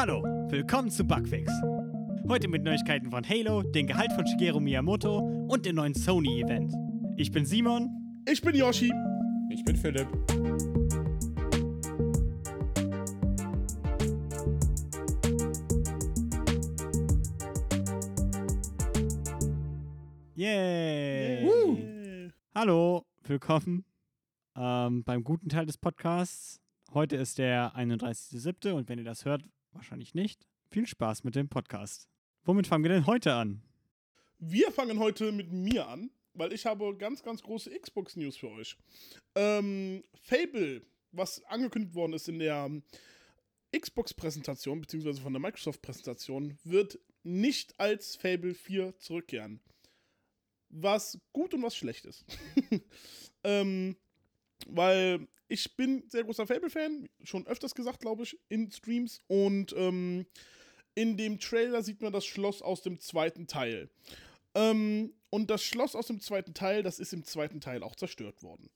Hallo, willkommen zu Bugfix. Heute mit Neuigkeiten von Halo, den Gehalt von Shigeru Miyamoto und dem neuen Sony-Event. Ich bin Simon. Ich bin Yoshi. Ich bin Philipp. Yay! Woo. Hallo, willkommen ähm, beim guten Teil des Podcasts. Heute ist der 31.07. und wenn ihr das hört, wahrscheinlich nicht. Viel Spaß mit dem Podcast. Womit fangen wir denn heute an? Wir fangen heute mit mir an, weil ich habe ganz, ganz große Xbox-News für euch. Ähm, Fable, was angekündigt worden ist in der Xbox-Präsentation, beziehungsweise von der Microsoft-Präsentation, wird nicht als Fable 4 zurückkehren. Was gut und was schlecht ist. ähm, weil ich bin sehr großer Fable-Fan, schon öfters gesagt, glaube ich, in Streams. Und ähm, in dem Trailer sieht man das Schloss aus dem zweiten Teil. Ähm, und das Schloss aus dem zweiten Teil, das ist im zweiten Teil auch zerstört worden.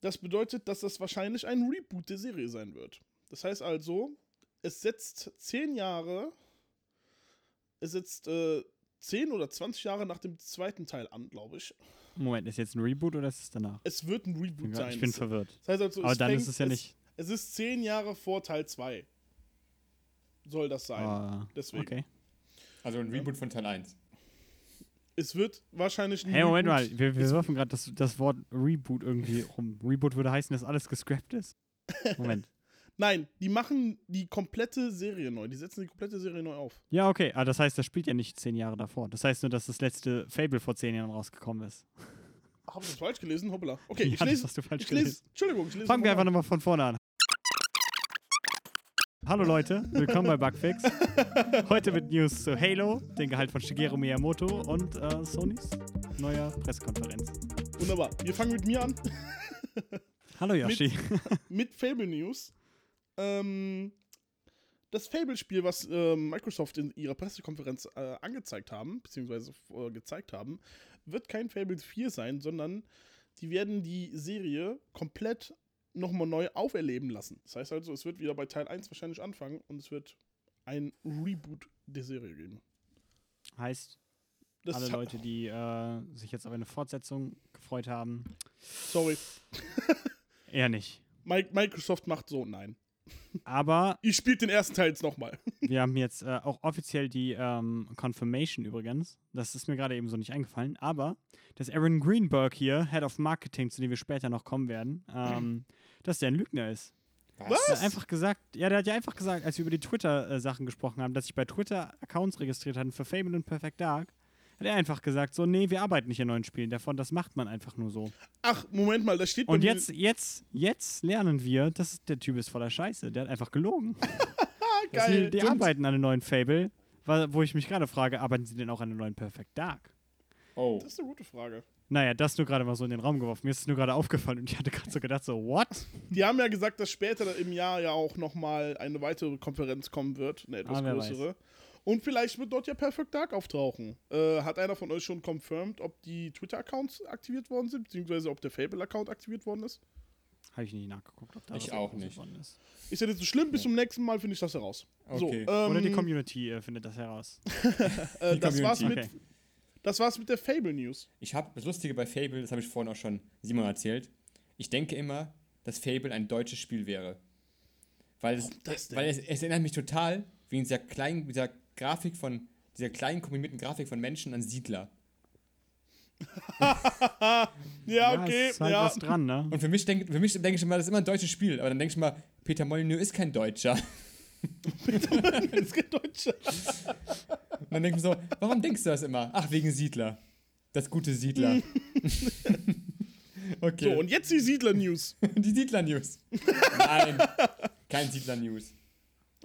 Das bedeutet, dass das wahrscheinlich ein Reboot der Serie sein wird. Das heißt also, es setzt zehn Jahre, es setzt äh, zehn oder 20 Jahre nach dem zweiten Teil an, glaube ich. Moment, ist jetzt ein Reboot oder ist es danach? Es wird ein Reboot Ich sein. bin Es- verwirrt. das heißt also, Aber dann fängt- ist es ja nicht. Es, es ist zehn Jahre vor Teil 2. Soll das sein. Ah, Deswegen. Okay. Also ein Reboot von Teil 1. Es wird wahrscheinlich ein Hey, Moment Reboot- mal, wir, wir werfen gerade das, das Wort Reboot irgendwie rum. Reboot würde heißen, dass alles gescrapped ist. Moment. Nein, die machen die komplette Serie neu. Die setzen die komplette Serie neu auf. Ja, okay, aber das heißt, das spielt ja nicht zehn Jahre davor. Das heißt nur, dass das letzte Fable vor zehn Jahren rausgekommen ist. Habe ich das falsch gelesen? Hoppala. Okay, Ja, ich lese. hast du falsch ich lese. gelesen. Entschuldigung, ich lese. Fangen wir einfach nochmal. von vorne an. Hallo Leute, willkommen bei Bugfix. Heute mit News zu Halo, den Gehalt von Shigeru Miyamoto und äh, Sonys neuer Pressekonferenz. Wunderbar. Wir fangen mit mir an. Hallo Yoshi. mit Fable News. Ähm, das Fable-Spiel, was ähm, Microsoft in ihrer Pressekonferenz äh, angezeigt haben, beziehungsweise äh, gezeigt haben, wird kein Fable 4 sein, sondern die werden die Serie komplett nochmal neu auferleben lassen. Das heißt also, es wird wieder bei Teil 1 wahrscheinlich anfangen und es wird ein Reboot der Serie geben. heißt, Das alle Leute, die äh, sich jetzt auf eine Fortsetzung gefreut haben, Sorry. eher nicht. Mi- Microsoft macht so, nein. Aber Ihr spielt den ersten Teil jetzt nochmal. wir haben jetzt äh, auch offiziell die ähm, Confirmation übrigens. Das ist mir gerade eben so nicht eingefallen. Aber dass Aaron Greenberg hier, Head of Marketing, zu dem wir später noch kommen werden, ähm, dass der ein Lügner ist. Was? Der hat einfach gesagt, ja, der hat ja einfach gesagt, als wir über die Twitter-Sachen gesprochen haben, dass sich bei Twitter Accounts registriert hatten für Fable und Perfect Dark, hat er einfach gesagt, so, nee, wir arbeiten nicht an neuen Spielen davon, das macht man einfach nur so. Ach, Moment mal, da steht Und mir- jetzt, jetzt, jetzt lernen wir, dass der Typ ist voller Scheiße. Der hat einfach gelogen. geil. Die, die arbeiten an einem neuen Fable, wo ich mich gerade frage, arbeiten sie denn auch an einem neuen Perfect Dark? Oh. Das ist eine gute Frage. Naja, das nur gerade mal so in den Raum geworfen. Mir ist es nur gerade aufgefallen und ich hatte gerade so gedacht, so, what? Die haben ja gesagt, dass später im Jahr ja auch nochmal eine weitere Konferenz kommen wird, eine etwas Ah, größere. Und vielleicht wird dort ja Perfect Dark auftauchen. Äh, hat einer von euch schon confirmed, ob die Twitter-Accounts aktiviert worden sind, beziehungsweise ob der Fable-Account aktiviert worden ist? Habe ich nicht nachgeguckt, ob da Ich was auch nicht. worden ist. Ist ja nicht so schlimm, bis zum nächsten Mal finde ich das heraus. So, Okay. ähm, Oder die Community äh, findet das heraus. äh, Die das, war's mit. Okay. das war's mit der Fable-News. Ich habe das Lustige bei Fable, das habe ich vorhin auch schon Simon erzählt. Ich denke immer, dass Fable ein deutsches Spiel wäre. Weil es, weil es, es erinnert mich total wegen dieser kleinen, dieser Grafik von, dieser kleinen komprimierten Grafik von Menschen an Siedler. Ja, okay, ist halt ja. was dran, ne? Und für mich denke für mich denke ich immer, das ist immer ein deutsches Spiel. Aber dann denke ich mal, Peter Molyneux ist kein Deutscher. das geht Deutsch. Und dann denke ich mir so, warum denkst du das immer? Ach, wegen Siedler. Das gute Siedler. okay. So, und jetzt die Siedler-News. Die Siedler-News. Nein, kein Siedler-News.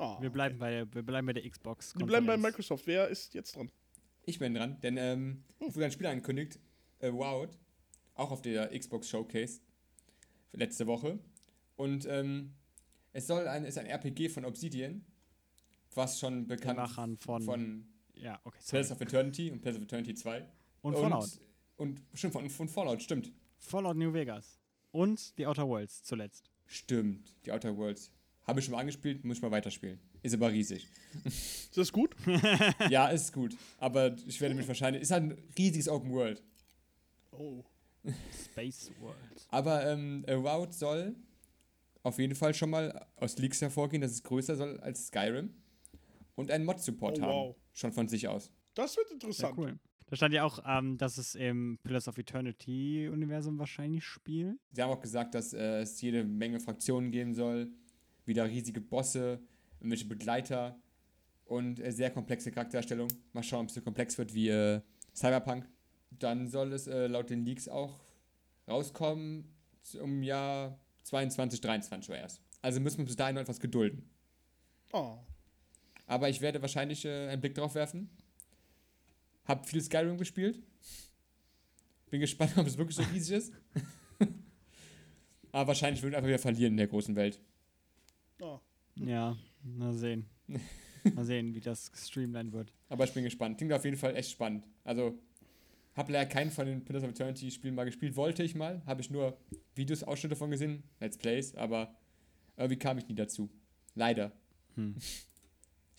Oh, Wir bleiben bei, wir bleiben bei der Xbox. wir bleiben bei Konferenz. Microsoft. Wer ist jetzt dran? Ich bin dran, denn ähm, es wurde ein Spiel angekündigt, äh, Wowed, auch auf der Xbox Showcase letzte Woche. Und ähm, es soll ein, ist ein RPG von Obsidian, was schon bekannt Machern von- von Ja, okay. Pillars of Eternity und Pillars of Eternity 2. Und Fallout. Und, und stimmt, von, von Fallout, stimmt. Fallout New Vegas. Und die Outer Worlds zuletzt. Stimmt, die Outer Worlds. Habe ich schon mal angespielt, muss ich mal weiterspielen. Ist aber riesig. Ist das gut? ja, ist gut. Aber ich werde mich wahrscheinlich. Ist halt ein riesiges Open World. Oh. Space World. Aber ähm, Avowed soll auf jeden Fall schon mal aus Leaks hervorgehen, dass es größer soll als Skyrim. Und einen Mod-Support Oh, haben. wow. Schon von sich aus. Das wird interessant. cool. Da stand ja auch, ähm, dass es im Pillars of Eternity-Universum wahrscheinlich spielt. Sie haben auch gesagt, dass äh, es jede Menge Fraktionen geben soll. Wieder riesige Bosse, irgendwelche Begleiter und äh, sehr komplexe Charaktererstellung. Mal schauen, ob es so komplex wird wie äh, Cyberpunk. Dann soll es äh, laut den Leaks auch rauskommen im Jahr 22, 23 oder erst. Also müssen wir bis dahin noch etwas gedulden. Oh. Aber ich werde wahrscheinlich äh, einen Blick drauf werfen. Hab viel Skyrim gespielt. Bin gespannt, ob es wirklich so riesig ist. Aber wahrscheinlich wird einfach wieder verlieren in der großen Welt. Oh. Ja, mal sehen. mal sehen, wie das streamlined wird. Aber ich bin gespannt. Klingt auf jeden Fall echt spannend. Also, hab leider keinen von den Pillars of Eternity Spielen mal gespielt. Wollte ich mal. Habe ich nur Videos, Ausschnitte davon gesehen. Let's Plays. Aber irgendwie kam ich nie dazu. Leider. Hm.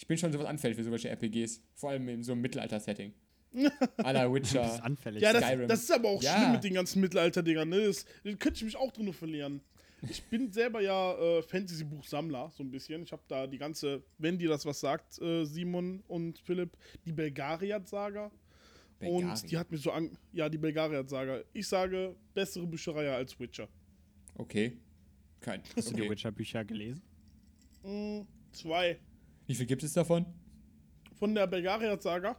Ich bin schon sowas anfällig für solche RPGs. Vor allem in so einem Mittelalter-Setting. A la Du bist Witcher. anfällig. Ja, das, Skyrim. das ist aber auch Ja. schlimm mit den ganzen Mittelalter-Dingern. Ne? Das, da könnte ich mich auch drin verlieren. Ich bin selber ja äh, Fantasy-Buchsammler, so ein bisschen. Ich habe da die ganze, wenn dir das was sagt, äh, Simon und Philipp, die Belgariad-Saga. Und die hat mir so an. Ja, die Belgariad-Saga. Ich sage, bessere Bücherei als Witcher. Okay. Kein. Hast du die Okay. Witcher-Bücher gelesen? Mm, zwei. Wie viel gibt es davon? Von der Belgariad-Saga.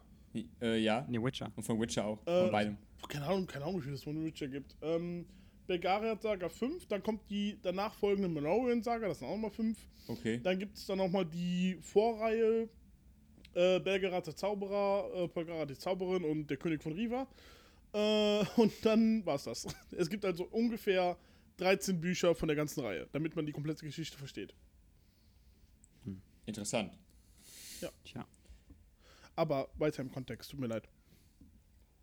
Äh, ja. Nee, Witcher. Und von Witcher auch. Äh, von beidem. Keine Ahnung, keine Ahnung, wie viel es von Witcher gibt. Ähm, Belgariad-Saga 5, dann kommt die danach folgende Menorian-Saga, das sind auch nochmal 5. Okay. Dann gibt es dann nochmal die Vorreihe äh, Belgarath der Zauberer, äh, Polgarath die Zauberin und der König von Riva. Äh, und dann war's das. Es gibt also ungefähr 13 Bücher von der ganzen Reihe, damit man die komplette Geschichte versteht. Interessant. Tja. Aber weiter im Kontext, tut mir leid.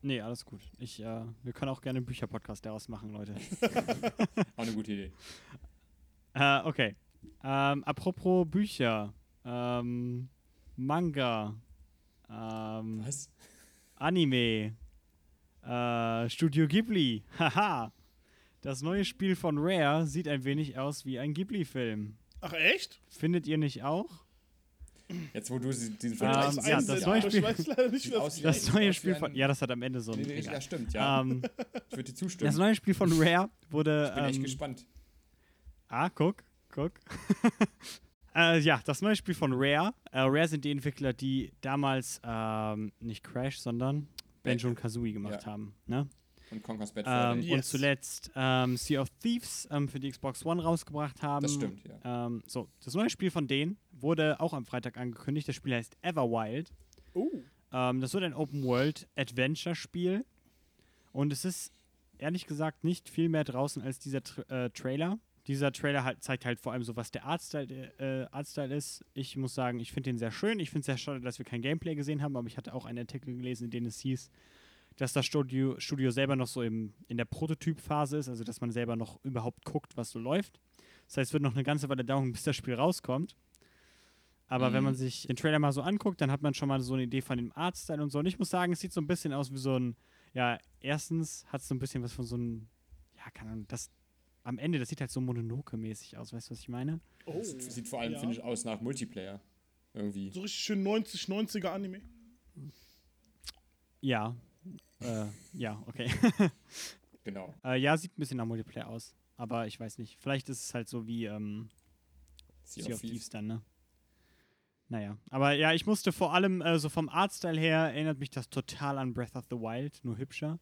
Nee, alles gut. Ich, äh, wir können auch gerne einen Bücher-Podcast daraus machen, Leute. Auch eine gute Idee. äh, okay. Ähm, apropos Bücher. Ähm, Manga. Ähm, Was? Anime. Äh, Studio Ghibli. Haha. Das neue Spiel von Rare sieht ein wenig aus wie ein Ghibli-Film. Ach, echt? Findet ihr nicht auch? Jetzt, wo du diesen Ähm, Vergleich ja, Einsetzt, das ja, neue Spiel- Ich weiß leider nicht, Sieht was aus wie- Das sieht neue Spiel von. Ja, das hat am Ende so ein. Nee, ja, stimmt, ja. Ähm, ich würde dir zustimmen. das neue Spiel von Rare wurde. ich bin echt ähm, gespannt. Ah, guck, guck. äh, ja, das neue Spiel von Rare. Äh, Rare sind die Entwickler, die damals ähm, nicht Crash, sondern Banjo und Kazooie gemacht Ja. haben. Ne? Und Conker's Bad Ähm, Fur Day. Yes. Und zuletzt ähm, Sea of Thieves ähm, für die Xbox One rausgebracht haben. Das stimmt, ja. Ähm, so, das neue Spiel von denen wurde auch am Freitag angekündigt. Das Spiel heißt Everwild. Oh. Ähm, das wird ein Open-World-Adventure-Spiel. Und es ist ehrlich gesagt nicht viel mehr draußen als dieser Tra äh, Trailer. Dieser Trailer halt, zeigt halt vor allem so, was der Artstyle, äh, Artstyle ist. Ich muss sagen, ich finde den sehr schön. Ich finde es sehr schade, dass wir kein Gameplay gesehen haben, aber ich hatte auch einen Artikel gelesen, in dem es hieß, dass das Studio, Studio selber noch so im, in der Prototypphase ist, also dass man selber noch überhaupt guckt, was so läuft. Das heißt, es wird noch eine ganze Weile dauern, bis das Spiel rauskommt. Aber wenn Mhm. man sich den Trailer mal so anguckt, dann hat man schon mal so eine Idee von dem Artstyle und so. Und ich muss sagen, es sieht so ein bisschen aus wie so ein, ja, erstens hat es so ein bisschen was von so einem, ja, keine Ahnung, das am Ende, das sieht halt so Mononoke-mäßig aus, weißt du, was ich meine? oh. Das sieht vor allem, Ja. finde ich, aus nach Multiplayer. Irgendwie. So richtig schön 90, 90er Anime. Ja. Äh, ja, okay. Genau. äh, ja, sieht ein bisschen nach Multiplayer aus. Aber ich weiß nicht. Vielleicht ist es halt so wie ähm, Sea, Sea of Thieves Thieves. dann, ne? Naja. Aber ja, ich musste vor allem, äh, so vom Artstyle her, erinnert mich das total an Breath of the Wild, nur hübscher.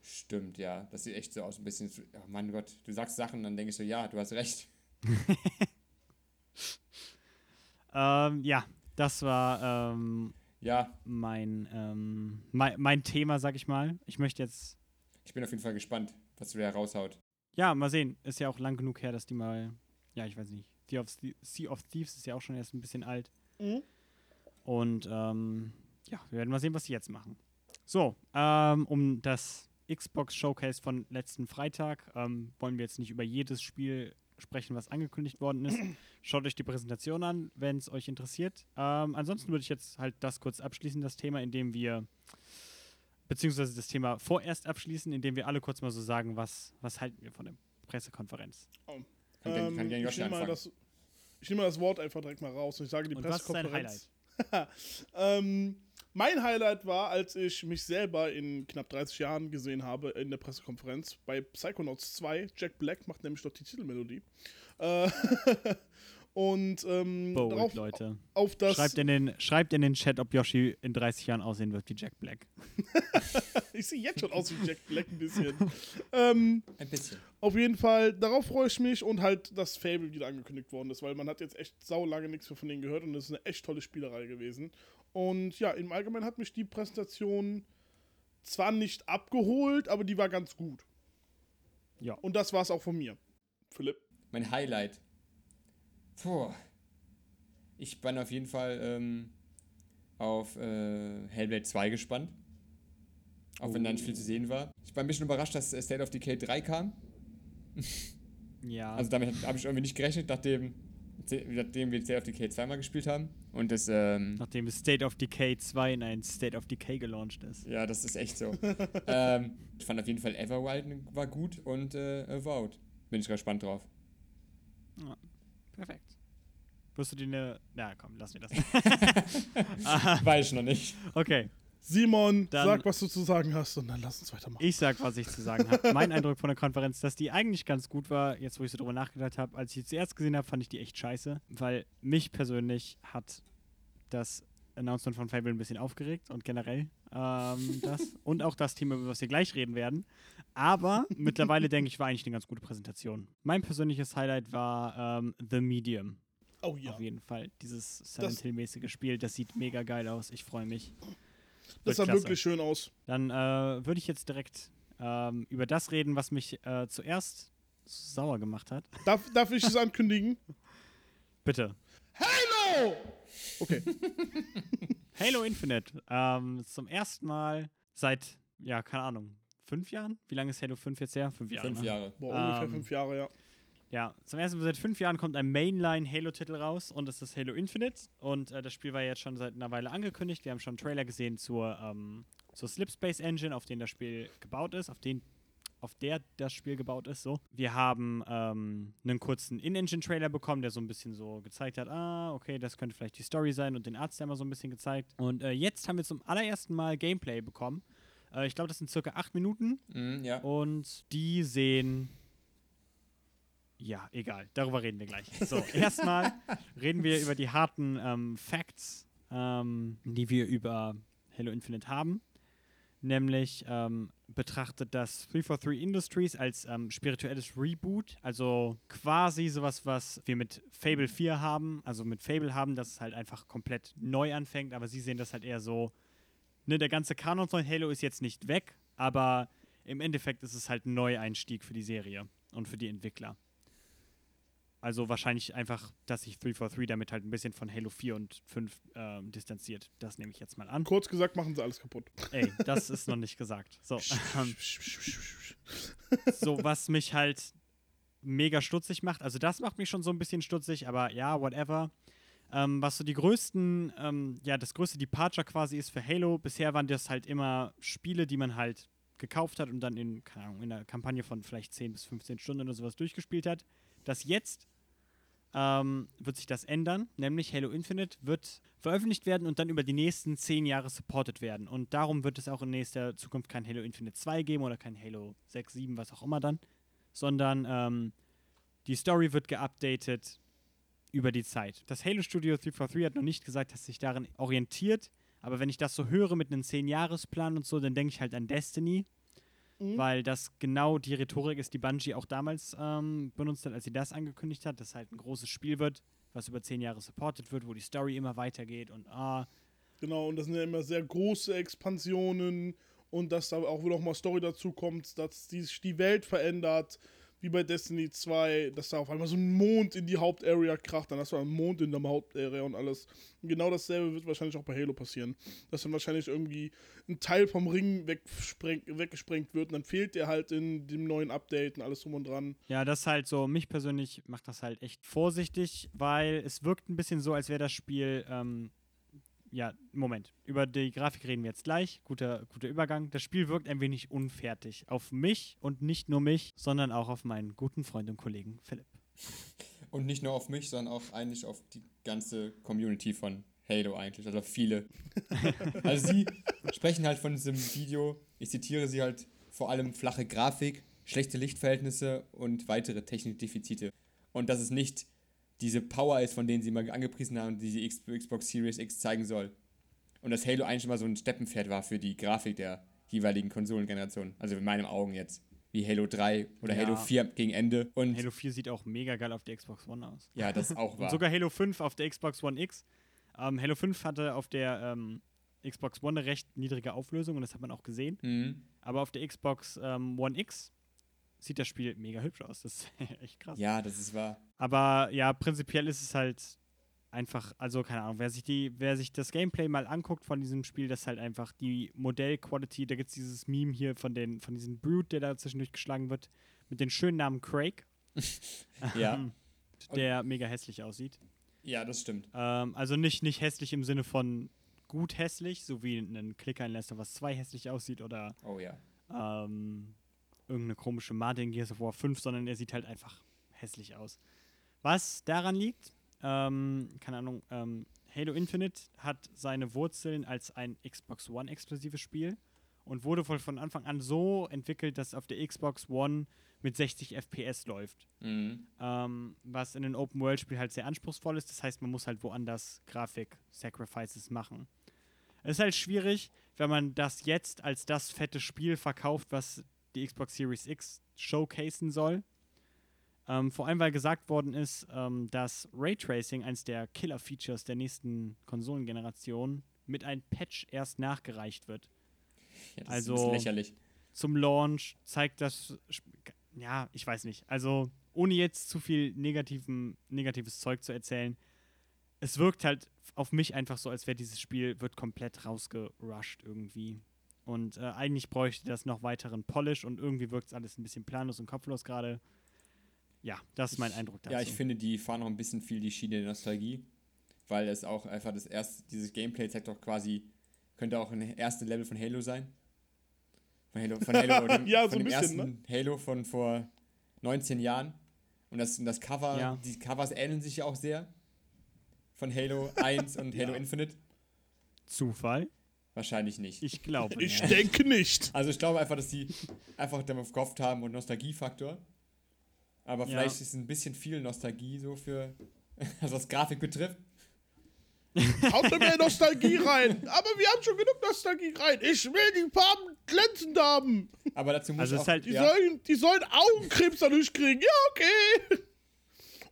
Stimmt, ja. Das sieht echt so aus, ein bisschen. Oh mein Gott, du sagst Sachen, dann denke ich so, ja, du hast recht. Ähm, ja, das war ähm, Ja, mein, ähm, mein, mein Thema, sag ich mal. Ich möchte jetzt, ich bin auf jeden Fall gespannt, was du da raushaut. ja, mal sehen. Ist ja auch lang genug her, dass die mal, ja, ich weiß nicht. Sea of, sea of Thieves ist ja auch schon erst ein bisschen alt. Mhm. Und ähm, ja, wir werden mal sehen, was sie jetzt machen. So, ähm, um das Xbox Showcase von letzten Freitag ähm, wollen wir jetzt nicht über jedes Spiel sprechen, was angekündigt worden ist. Schaut euch die Präsentation an, wenn es euch interessiert. Ähm, ansonsten würde ich jetzt halt das kurz abschließen, das Thema, indem wir beziehungsweise das Thema vorerst abschließen, indem wir alle kurz mal so sagen, was, was halten wir von der Pressekonferenz. Kann, gern- kann Ähm, gerne ich nehme mal, das- ich nehme mal das Wort einfach direkt mal raus und ich sage die Und was ist dein Pressekonferenz. ähm, mein Highlight war, als ich mich selber in knapp 30 Jahren gesehen habe in der Pressekonferenz bei Psychonauts 2. Jack Black macht nämlich dort die Titelmelodie. Äh, und ähm, Bold, darauf, Leute. auf das. Schreibt in, den, schreibt in den Chat, ob Yoshi in 30 Jahren aussehen wird wie Jack Black. ich sehe jetzt schon aus wie Jack Black ein bisschen. ähm, Ein bisschen. Auf jeden Fall, darauf freue ich mich und halt, dass Fable wieder angekündigt worden ist, weil man hat jetzt echt sau lange nichts mehr von denen gehört und es ist eine echt tolle Spielerei gewesen. Und ja, im Allgemeinen hat mich die Präsentation zwar nicht abgeholt, aber die war ganz gut. Ja. Und das war es auch von mir. Philipp. Mein Highlight. Puh. Ich bin auf jeden Fall ähm, auf äh, Hellblade 2 gespannt. Auch wenn da nicht viel zu sehen war. Ich war ein bisschen überrascht, dass äh, State of Decay 3 kam. Ja. Also damit habe ich irgendwie nicht gerechnet, nachdem, nachdem wir State of Decay 2 mal gespielt haben. Und das, ähm, nachdem State of Decay 2 in ein State of Decay gelauncht ist. ja, das ist echt so. ähm, ich fand auf jeden Fall Everwild war gut und äh, Avowed. Bin ich gespannt drauf. Perfekt. Wirst du dir eine. Na komm, lass mir das. Weiß ich noch nicht. Okay, Simon, Dann- sag, was du zu sagen hast und dann lass uns weitermachen. ich sag, was ich zu sagen habe. Mein Eindruck von der Konferenz, dass die eigentlich ganz gut war, jetzt wo ich so drüber nachgedacht habe. Als ich sie zuerst gesehen habe, fand ich die echt scheiße, weil mich persönlich hat das Announcement von Fable ein bisschen aufgeregt und generell ähm, das. Und auch das Thema, über das wir gleich reden werden. Aber mittlerweile denke ich, war eigentlich eine ganz gute Präsentation. Mein persönliches Highlight war ähm, The Medium. Oh ja. Auf jeden Fall. Dieses Silent Hill-mäßige Spiel, das sieht mega geil aus. Ich freue mich. Das sah klasse. wirklich schön aus. Dann äh, würde ich jetzt direkt ähm, über das reden, was mich äh, zuerst sauer gemacht hat. Darf, darf ich es ankündigen? Bitte. Halo! Okay. Halo Infinite. Ähm, zum ersten Mal seit, ja, keine Ahnung, fünf Jahren? Wie lange ist Halo 5 jetzt her? Fünf Jahre. Fünf ne? Jahre. Boah, ungefähr Ähm, fünf Jahre, ja. Ja, zum ersten Mal seit fünf Jahren kommt ein Mainline-Halo-Titel raus und das ist Halo Infinite. Und äh, das Spiel war jetzt schon seit einer Weile angekündigt. Wir haben schon einen Trailer gesehen zur, ähm, zur Slipspace Engine, auf den das Spiel gebaut ist, auf den auf der das Spiel gebaut ist. So. Wir haben ähm, einen kurzen In-Engine-Trailer bekommen, der so ein bisschen so gezeigt hat, ah, okay, das könnte vielleicht die Story sein und den Arzt mal so ein bisschen gezeigt. Und äh, jetzt haben wir zum allerersten Mal Gameplay bekommen. Äh, ich glaube, das sind circa acht Minuten. Mhm, ja. Und die sehen. Ja, egal. Darüber reden wir gleich. So, erstmal reden wir über die harten ähm, Facts, ähm, die wir über Halo Infinite haben. Nämlich ähm, betrachtet das 343 Industries als ähm, spirituelles Reboot. Also quasi sowas, was wir mit Fable 4 haben. Also mit Fable haben, dass es halt einfach komplett neu anfängt. Aber sie sehen das halt eher so. Ne, der ganze Kanon von Halo ist jetzt nicht weg, aber im Endeffekt ist es halt ein Neueinstieg für die Serie und für die Entwickler. Also wahrscheinlich einfach, dass sich 343 damit halt ein bisschen von Halo 4 und 5 ähm, distanziert. Das nehme ich jetzt mal an. Kurz gesagt, machen sie alles kaputt. Ey, das ist noch nicht gesagt. So, ähm, so was mich halt mega stutzig macht. Also das macht mich schon so ein bisschen stutzig, aber ja, whatever. Ähm, was so die größten, ähm, ja, das größte Departure quasi ist für Halo. Bisher waren das halt immer Spiele, die man halt gekauft hat und dann in, keine Ahnung, in einer Kampagne von vielleicht 10 bis 15 Stunden oder sowas durchgespielt hat. Das jetzt ähm, wird sich das ändern, nämlich Halo Infinite wird veröffentlicht werden und dann über die nächsten 10 Jahre supported werden. Und darum wird es auch in nächster Zukunft kein Halo Infinite 2 geben oder kein Halo 6, 7, was auch immer dann, sondern ähm, die Story wird geupdatet über die Zeit. Das Halo Studio 343 hat noch nicht gesagt, dass sich darin orientiert, aber wenn ich das so höre mit einem 10-Jahres-Plan und so, dann denke ich halt an Destiny, Mhm. weil das genau die Rhetorik ist, die Bungie auch damals ähm, benutzt hat, als sie das angekündigt hat, dass halt ein großes Spiel wird, was über 10 Jahre supported wird, wo die Story immer weitergeht und ah, Genau, und das sind ja immer sehr große Expansionen und dass da auch noch mal Story dazu kommt, dass die, sich die Welt verändert. Wie bei Destiny 2, dass da auf einmal so ein Mond in die Hauptarea kracht, dann hast du einen Mond in der Hauptarea und alles. Und genau dasselbe wird wahrscheinlich auch bei Halo passieren. Dass dann wahrscheinlich irgendwie ein Teil vom Ring weggesprengt wird und dann fehlt der halt in dem neuen Update und alles drum und dran. Ja, das halt so, mich persönlich macht das halt echt vorsichtig, weil es wirkt ein bisschen so, als wäre das Spiel ähm, ja, Moment. Über die Grafik reden wir jetzt gleich. Guter, guter Übergang. Das Spiel wirkt ein wenig unfertig. Auf mich und nicht nur mich, sondern auch auf meinen guten Freund und Kollegen Philipp. Und nicht nur auf mich, sondern auch eigentlich auf die ganze Community von Halo eigentlich. Also viele. also sie sprechen halt von diesem Video, ich zitiere sie halt vor allem flache Grafik, schlechte Lichtverhältnisse und weitere Technikdefizite. Und das ist nicht diese Power ist, von denen sie mal angepriesen haben, die die Xbox Series X zeigen soll. Und dass Halo eigentlich mal so ein Steppenpferd war für die Grafik der jeweiligen Konsolengeneration. Also in meinen Augen jetzt. Wie Halo 3 oder ja. Halo 4 gegen Ende. Und Halo 4 sieht auch mega geil auf der Xbox One aus. Ja, das auch war. Sogar Halo 5 auf der Xbox One X. Ähm, Halo 5 hatte auf der ähm, Xbox One eine recht niedrige Auflösung und das hat man auch gesehen. Mhm. Aber auf der Xbox ähm, One X sieht das Spiel mega hübsch aus. Das ist echt krass. Ja, das ist wahr. Aber ja, prinzipiell ist es halt einfach, also keine Ahnung, wer sich die, wer sich das Gameplay mal anguckt von diesem Spiel, das ist halt einfach die Modell-Quality, da gibt es dieses Meme hier von den, von diesem Brute, der da zwischendurch geschlagen wird, mit dem schönen Namen Craig. ja. der mega hässlich aussieht. Ja, das stimmt. Ähm, also nicht, nicht hässlich im Sinne von gut hässlich, so wie ein Clicker in of Us 2 hässlich aussieht oder oh, ja. ähm, irgendeine komische Martin Gears of War 5, sondern er sieht halt einfach hässlich aus. Was daran liegt, ähm, keine Ahnung, ähm, Halo Infinite hat seine Wurzeln als ein Xbox One-exklusives Spiel und wurde wohl von Anfang an so entwickelt, dass auf der Xbox One mit 60 FPS läuft. Mhm. Ähm, was in einem Open-World-Spiel halt sehr anspruchsvoll ist. Das heißt, man muss halt woanders Grafik-Sacrifices machen. Es ist halt schwierig, wenn man das jetzt als das fette Spiel verkauft, was die Xbox Series X showcasen soll. Ähm, vor allem, weil gesagt worden ist, ähm, dass Raytracing eines der Killer-Features der nächsten Konsolengeneration mit einem Patch erst nachgereicht wird. Ja, das also ist lächerlich. Zum Launch zeigt das, ja, ich weiß nicht. Also ohne jetzt zu viel negativen, negatives Zeug zu erzählen, es wirkt halt auf mich einfach so, als wäre dieses Spiel wird komplett rausgerusht irgendwie. Und äh, eigentlich bräuchte das noch weiteren Polish und irgendwie wirkt es alles ein bisschen planlos und kopflos gerade. Ja, das ist mein Eindruck dazu. Ja, ich finde, die fahren noch ein bisschen viel die Schiene der Nostalgie, weil es auch einfach das erste, dieses Gameplay zeigt doch quasi, könnte auch ein erstes Level von Halo sein. Von Halo, von Halo, dem, ja, von so dem bisschen, ersten ne? Halo von vor 19 Jahren. Und das, das Cover, ja. die Covers ähneln sich ja auch sehr. Von Halo 1 und Halo Ja. Infinite. Zufall? Wahrscheinlich nicht. Ich glaube Ich nicht. denke nicht. Also ich glaube einfach, dass die einfach darauf gehofft haben und Nostalgiefaktor. Aber Ja. vielleicht ist ein bisschen viel Nostalgie so für, also was Grafik betrifft. Haut mehr Nostalgie rein. Aber wir haben schon genug Nostalgie rein. Ich will die Farben glänzend haben. Aber dazu muss Also ich auch, ist halt- Die, ja, sollen, die sollen Augenkrebs dadurch kriegen. Ja, okay.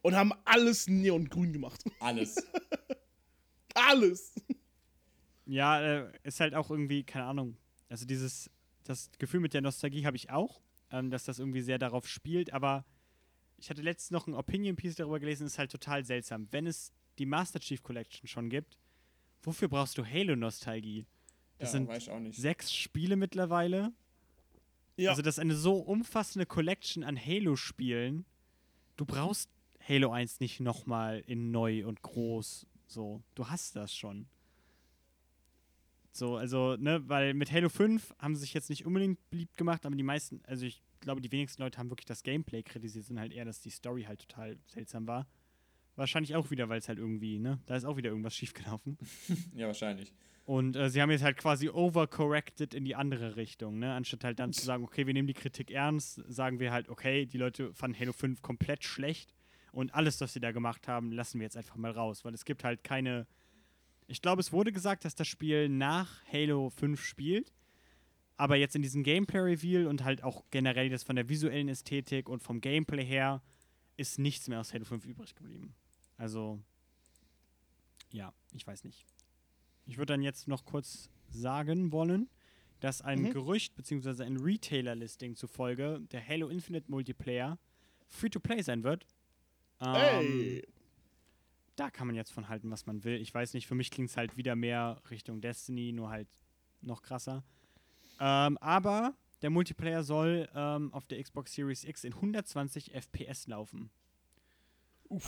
Und haben alles neongrün gemacht. alles. Alles. Ja, äh, ist halt auch irgendwie, keine Ahnung. Also dieses, das Gefühl mit der Nostalgie habe ich auch, ähm, dass das irgendwie sehr darauf spielt, aber ich hatte letztens noch ein Opinion-Piece darüber gelesen, ist halt total seltsam. Wenn es die Master Chief Collection schon gibt, wofür brauchst du Halo-Nostalgie? Das ja, sind weiß ich auch nicht. sechs Spiele mittlerweile. Ja. Also das ist eine so umfassende Collection an Halo-Spielen. Du brauchst Halo 1 nicht nochmal in neu und groß. So, du hast das schon. So, also, ne, weil mit Halo 5 haben sie sich jetzt nicht unbedingt beliebt gemacht, aber die meisten, also ich glaube, die wenigsten Leute haben wirklich das Gameplay kritisiert, sind halt eher, dass die Story halt total seltsam war. Wahrscheinlich auch wieder, weil es halt irgendwie, ne, da ist auch wieder irgendwas schiefgelaufen. Ja, wahrscheinlich. Und äh, sie haben jetzt halt quasi overcorrected in die andere Richtung, ne? Anstatt halt dann zu sagen, okay, wir nehmen die Kritik ernst, sagen wir halt, okay, die Leute fanden Halo 5 komplett schlecht und alles, was sie da gemacht haben, lassen wir jetzt einfach mal raus, weil es gibt halt keine. Ich glaube, es wurde gesagt, dass das Spiel nach Halo 5 spielt, aber jetzt in diesem Gameplay-Reveal und halt auch generell das von der visuellen Ästhetik und vom Gameplay her ist nichts mehr aus Halo 5 übrig geblieben. Also, ja, ich weiß nicht. Ich würde dann jetzt noch kurz sagen wollen, dass ein Mhm. Gerücht bzw. ein Retailer-Listing zufolge der Halo Infinite Multiplayer Free-to-Play sein wird. Ähm, Hey! Da kann man jetzt von halten, was man will. Ich weiß nicht, für mich klingt es halt wieder mehr Richtung Destiny, nur halt noch krasser. Ähm, aber der Multiplayer soll ähm, auf der Xbox Series X in 120 FPS laufen.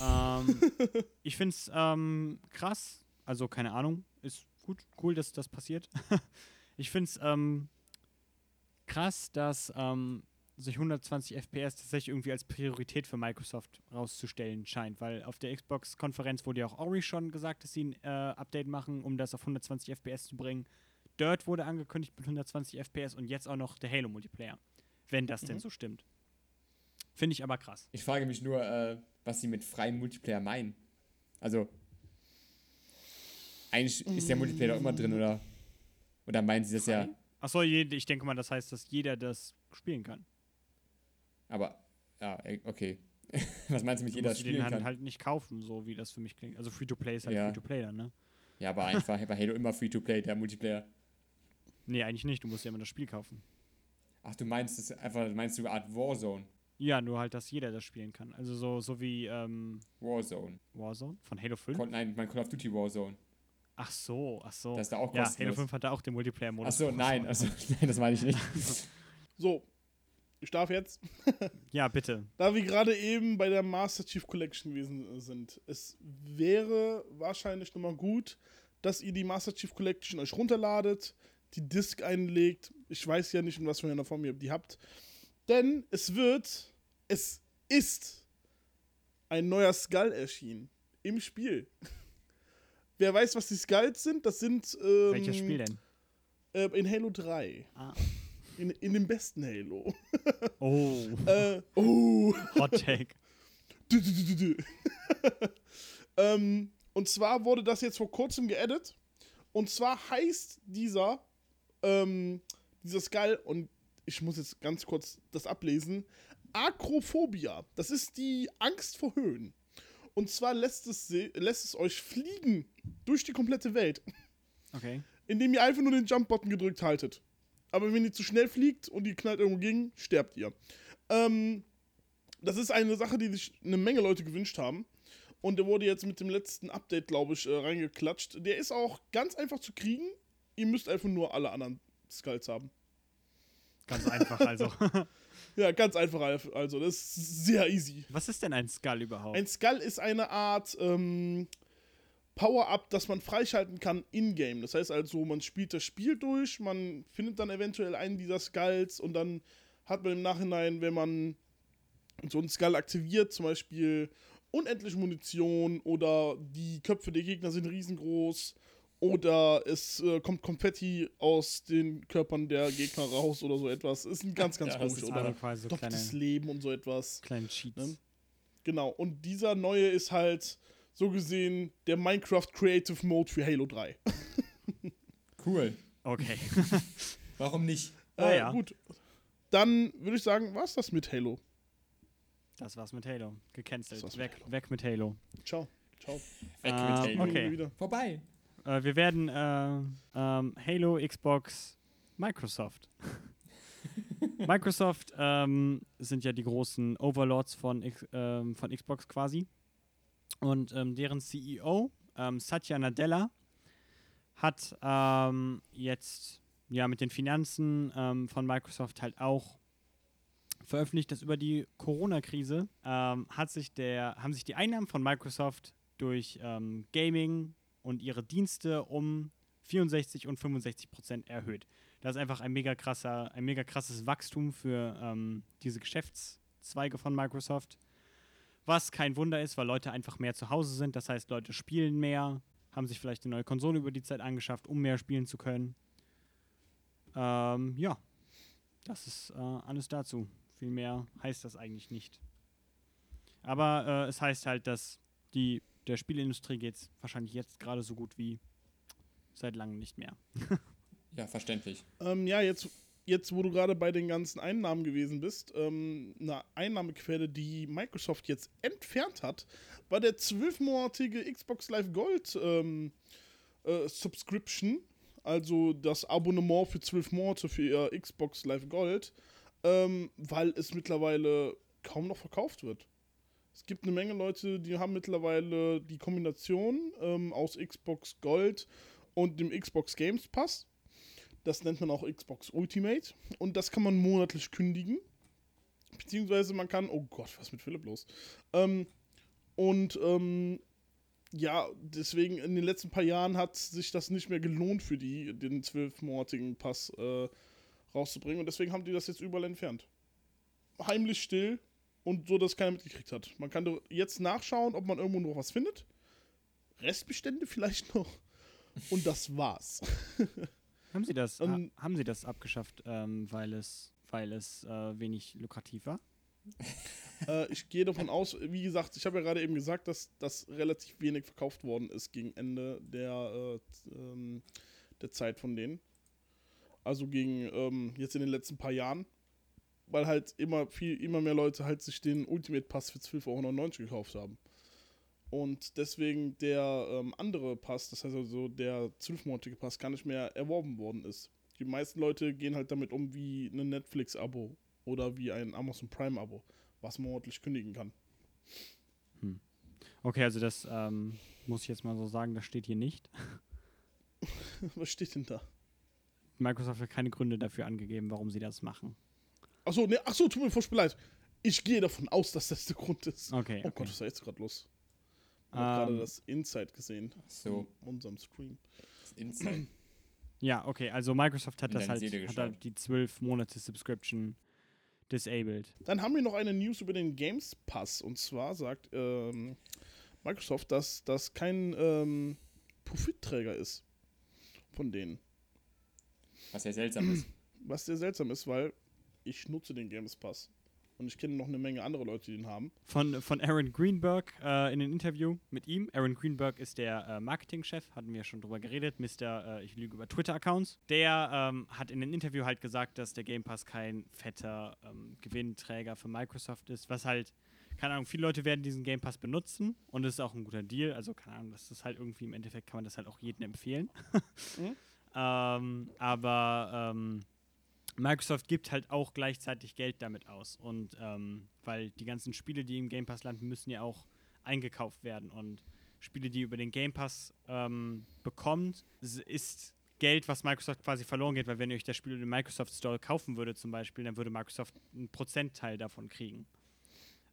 Ähm, ich finde es ähm, krass. Also, keine Ahnung. Ist gut, cool, dass das passiert. ich finde es ähm, krass, dass ähm, sich 120 FPS tatsächlich irgendwie als Priorität für Microsoft rauszustellen scheint, weil auf der Xbox-Konferenz wurde ja auch Ori schon gesagt, dass sie ein äh, Update machen, um das auf 120 FPS zu bringen. Dirt wurde angekündigt mit 120 FPS und jetzt auch noch der Halo-Multiplayer. Wenn das denn Mhm. so stimmt. Finde ich aber krass. Ich frage mich nur, äh, was sie mit freiem Multiplayer meinen. Also, eigentlich ist der Multiplayer doch immer drin, oder? Oder meinen sie das ja? Achso, ich denke mal, das heißt, dass jeder das spielen kann. Aber, ja, okay. was meinst du mit Du jeder musst den spielen halt, kann? halt nicht kaufen, so wie das für mich klingt. Also Free-to-Play ist halt Ja. Free-to-Play dann, ne? Ja, aber einfach bei Halo immer Free-to-Play, der Multiplayer. Nee, eigentlich nicht. Du musst ja immer das Spiel kaufen. Ach, du meinst das einfach, meinst du eine Art Warzone? Ja, nur halt, dass jeder das spielen kann. Also so, so wie ähm, Warzone. Warzone von Halo 5. Call, nein, mein Call of Duty Warzone. Ach so, ach so. Das ist da auch ja, Halo kostenlos. 5 hat da auch den Multiplayer-Modus. Ach so, nein, also, nein, das meine ich nicht. So, ich darf jetzt. Ja, bitte. Da wir gerade eben bei der Master Chief Collection gewesen sind, es wäre wahrscheinlich nochmal gut, dass ihr die Master Chief Collection euch runterladet, die Disk einlegt. Ich weiß ja nicht, in was für einer Form ihr die habt. Denn es wird, es ist ein neuer Skull erschienen im Spiel. Wer weiß, was die Skulls sind? Das sind. Ähm, Welches Spiel denn? Äh, in Halo 3. Ah. In, in dem besten Halo. Oh, äh, oh. Hot Take. Dü, dü, dü. ähm, und zwar wurde das jetzt vor kurzem geedit. Und zwar heißt dieser, ähm, dieser Skull, und ich muss jetzt ganz kurz das ablesen, Akrophobia. Das ist die Angst vor Höhen. Und zwar lässt es, lässt es euch fliegen durch die komplette Welt, Okay. indem ihr einfach nur den Jump-Button gedrückt haltet. Aber wenn ihr zu schnell fliegt und ihr knallt irgendwo gegen, sterbt ihr. Ähm, das ist eine Sache, die sich eine Menge Leute gewünscht haben. Und der wurde jetzt mit dem letzten Update, glaube ich, äh, reingeklatscht. Der ist auch ganz einfach zu kriegen. Ihr müsst einfach nur alle anderen Skulls haben. Ganz einfach also. Ja, ganz einfach. Also, das ist sehr easy. Was ist denn ein Skull überhaupt? Ein Skull ist eine Art ähm, Power-Up, das man freischalten kann in-game. Das heißt also, man spielt das Spiel durch, man findet dann eventuell einen dieser Skulls und dann hat man im Nachhinein, wenn man so einen Skull aktiviert, zum Beispiel unendlich Munition oder die Köpfe der Gegner sind riesengroß oder es äh, kommt Konfetti aus den Körpern der Gegner raus oder so etwas. Ist ein ganz, ganz Ja, komisch. Oder so doppeltes Leben und so etwas. kleine Cheats. Ne? Genau, und dieser neue ist halt so gesehen der Minecraft Creative Mode für Halo 3. Cool. Okay. Warum nicht? Ah, äh, ja. Gut. Dann würde ich sagen, was das mit Halo? Das war's mit Halo. Gecancelt. Weg, Halo. weg mit Halo. Ciao. Ciao. Weg Ähm, mit Halo. okay. Wieder. Vorbei. Äh, wir werden äh, ähm, Halo, Xbox, Microsoft. Microsoft ähm, sind ja die großen Overlords von, X, ähm, von Xbox quasi. Und ähm, deren CEO, ähm, Satya Nadella, hat ähm, jetzt ja mit den Finanzen ähm, von Microsoft halt auch veröffentlicht, dass über die Corona-Krise ähm, hat sich der, haben sich die Einnahmen von Microsoft durch Gaming und ihre Dienste um 64 und 65 Prozent erhöht. Das ist einfach ein mega krasser, ein mega krasses Wachstum für ähm, diese Geschäftszweige von Microsoft. Was kein Wunder ist, weil Leute einfach mehr zu Hause sind. Das heißt, Leute spielen mehr, haben sich vielleicht eine neue Konsole über die Zeit angeschafft, um mehr spielen zu können. Ähm, ja, das ist äh, alles dazu. Viel mehr heißt das eigentlich nicht. Aber äh, es heißt halt, dass die, der Spielindustrie geht es wahrscheinlich jetzt gerade so gut wie seit langem nicht mehr. Ja, verständlich. Ähm, ja, jetzt, jetzt, wo du gerade bei den ganzen Einnahmen gewesen bist, ähm, eine Einnahmequelle, die Microsoft jetzt entfernt hat, war der zwölfmonatige Xbox Live Gold ähm, äh, Subscription, also das Abonnement für zwölf Monate für ihr Xbox Live Gold, ähm, weil es mittlerweile kaum noch verkauft wird. Es gibt eine Menge Leute, die haben mittlerweile die Kombination ähm, aus Xbox Gold und dem Xbox Games Pass. Das nennt man auch Xbox Ultimate. Und das kann man monatlich kündigen. Beziehungsweise man kann, oh Gott, was ist mit Philipp los? Ähm, und ähm, ja, deswegen in den letzten paar Jahren hat sich das nicht mehr gelohnt für die, den zwölfmonatigen Pass äh, rauszubringen. Und deswegen haben die das jetzt überall entfernt. Heimlich still und so, dass keiner mitgekriegt hat. Man kann jetzt nachschauen, ob man irgendwo noch was findet. Restbestände vielleicht noch. Und das war's. Haben Sie das, Ähm, haben Sie das abgeschafft, ähm, weil es, weil es äh, wenig lukrativ war? äh, ich gehe davon aus, wie gesagt, ich habe ja gerade eben gesagt, dass das relativ wenig verkauft worden ist gegen Ende der, äh, ähm, der Zeit von denen. Also gegen ähm, jetzt in den letzten paar Jahren. Weil halt immer viel, immer mehr Leute halt sich den Ultimate Pass für 12,99 Euro gekauft haben. Und deswegen der ähm, andere Pass, das heißt also der 12-monatige Pass, gar nicht mehr erworben worden ist. Die meisten Leute gehen halt damit um wie ein Netflix-Abo oder wie ein Amazon Prime-Abo, was man monatlich kündigen kann. Okay, also das ähm, muss ich jetzt mal so sagen, das steht hier nicht. was steht denn da? Microsoft hat keine Gründe dafür angegeben, warum sie das machen. Achso, ne, achso, tut mir furchtbar leid. Ich gehe davon aus, dass das der Grund ist. Okay. Oh okay. Gott, was ist da jetzt gerade los? Ich habe gerade Ähm, das Insight gesehen. So, Auf unserem Screen. das Inside. Ja, okay, also Microsoft hat In das halt, hat halt die 12 Monate Subscription disabled. Dann haben wir noch eine News über den Games Pass. Und zwar sagt ähm, Microsoft, dass das kein ähm, Profitträger ist von denen. Was ja seltsam ist. Was sehr seltsam ist, weil ich nutze den Games Pass. Und ich kenne noch eine Menge andere Leute, die den haben. Von, von Aaron Greenberg äh, in einem Interview mit ihm. Aaron Greenberg ist der äh, Marketingchef, hatten wir schon drüber geredet, Mr. Äh, ich lüge über Twitter-Accounts. Der ähm, hat in einem Interview halt gesagt, dass der Game Pass kein fetter ähm, Gewinnträger für Microsoft ist, was halt, keine Ahnung, viele Leute werden diesen Game Pass benutzen und es ist auch ein guter Deal. Also, keine Ahnung, das ist halt irgendwie im Endeffekt kann man das halt auch jedem empfehlen. Mhm. ähm, aber ähm, Microsoft gibt halt auch gleichzeitig Geld damit aus. Und ähm, weil die ganzen Spiele, die im Game Pass landen, müssen ja auch eingekauft werden. Und Spiele, die über den Game Pass ähm, bekommt, ist Geld, was Microsoft quasi verloren geht, weil wenn ihr euch das Spiel in den Microsoft Store kaufen würde zum Beispiel, dann würde Microsoft einen Prozentteil davon kriegen.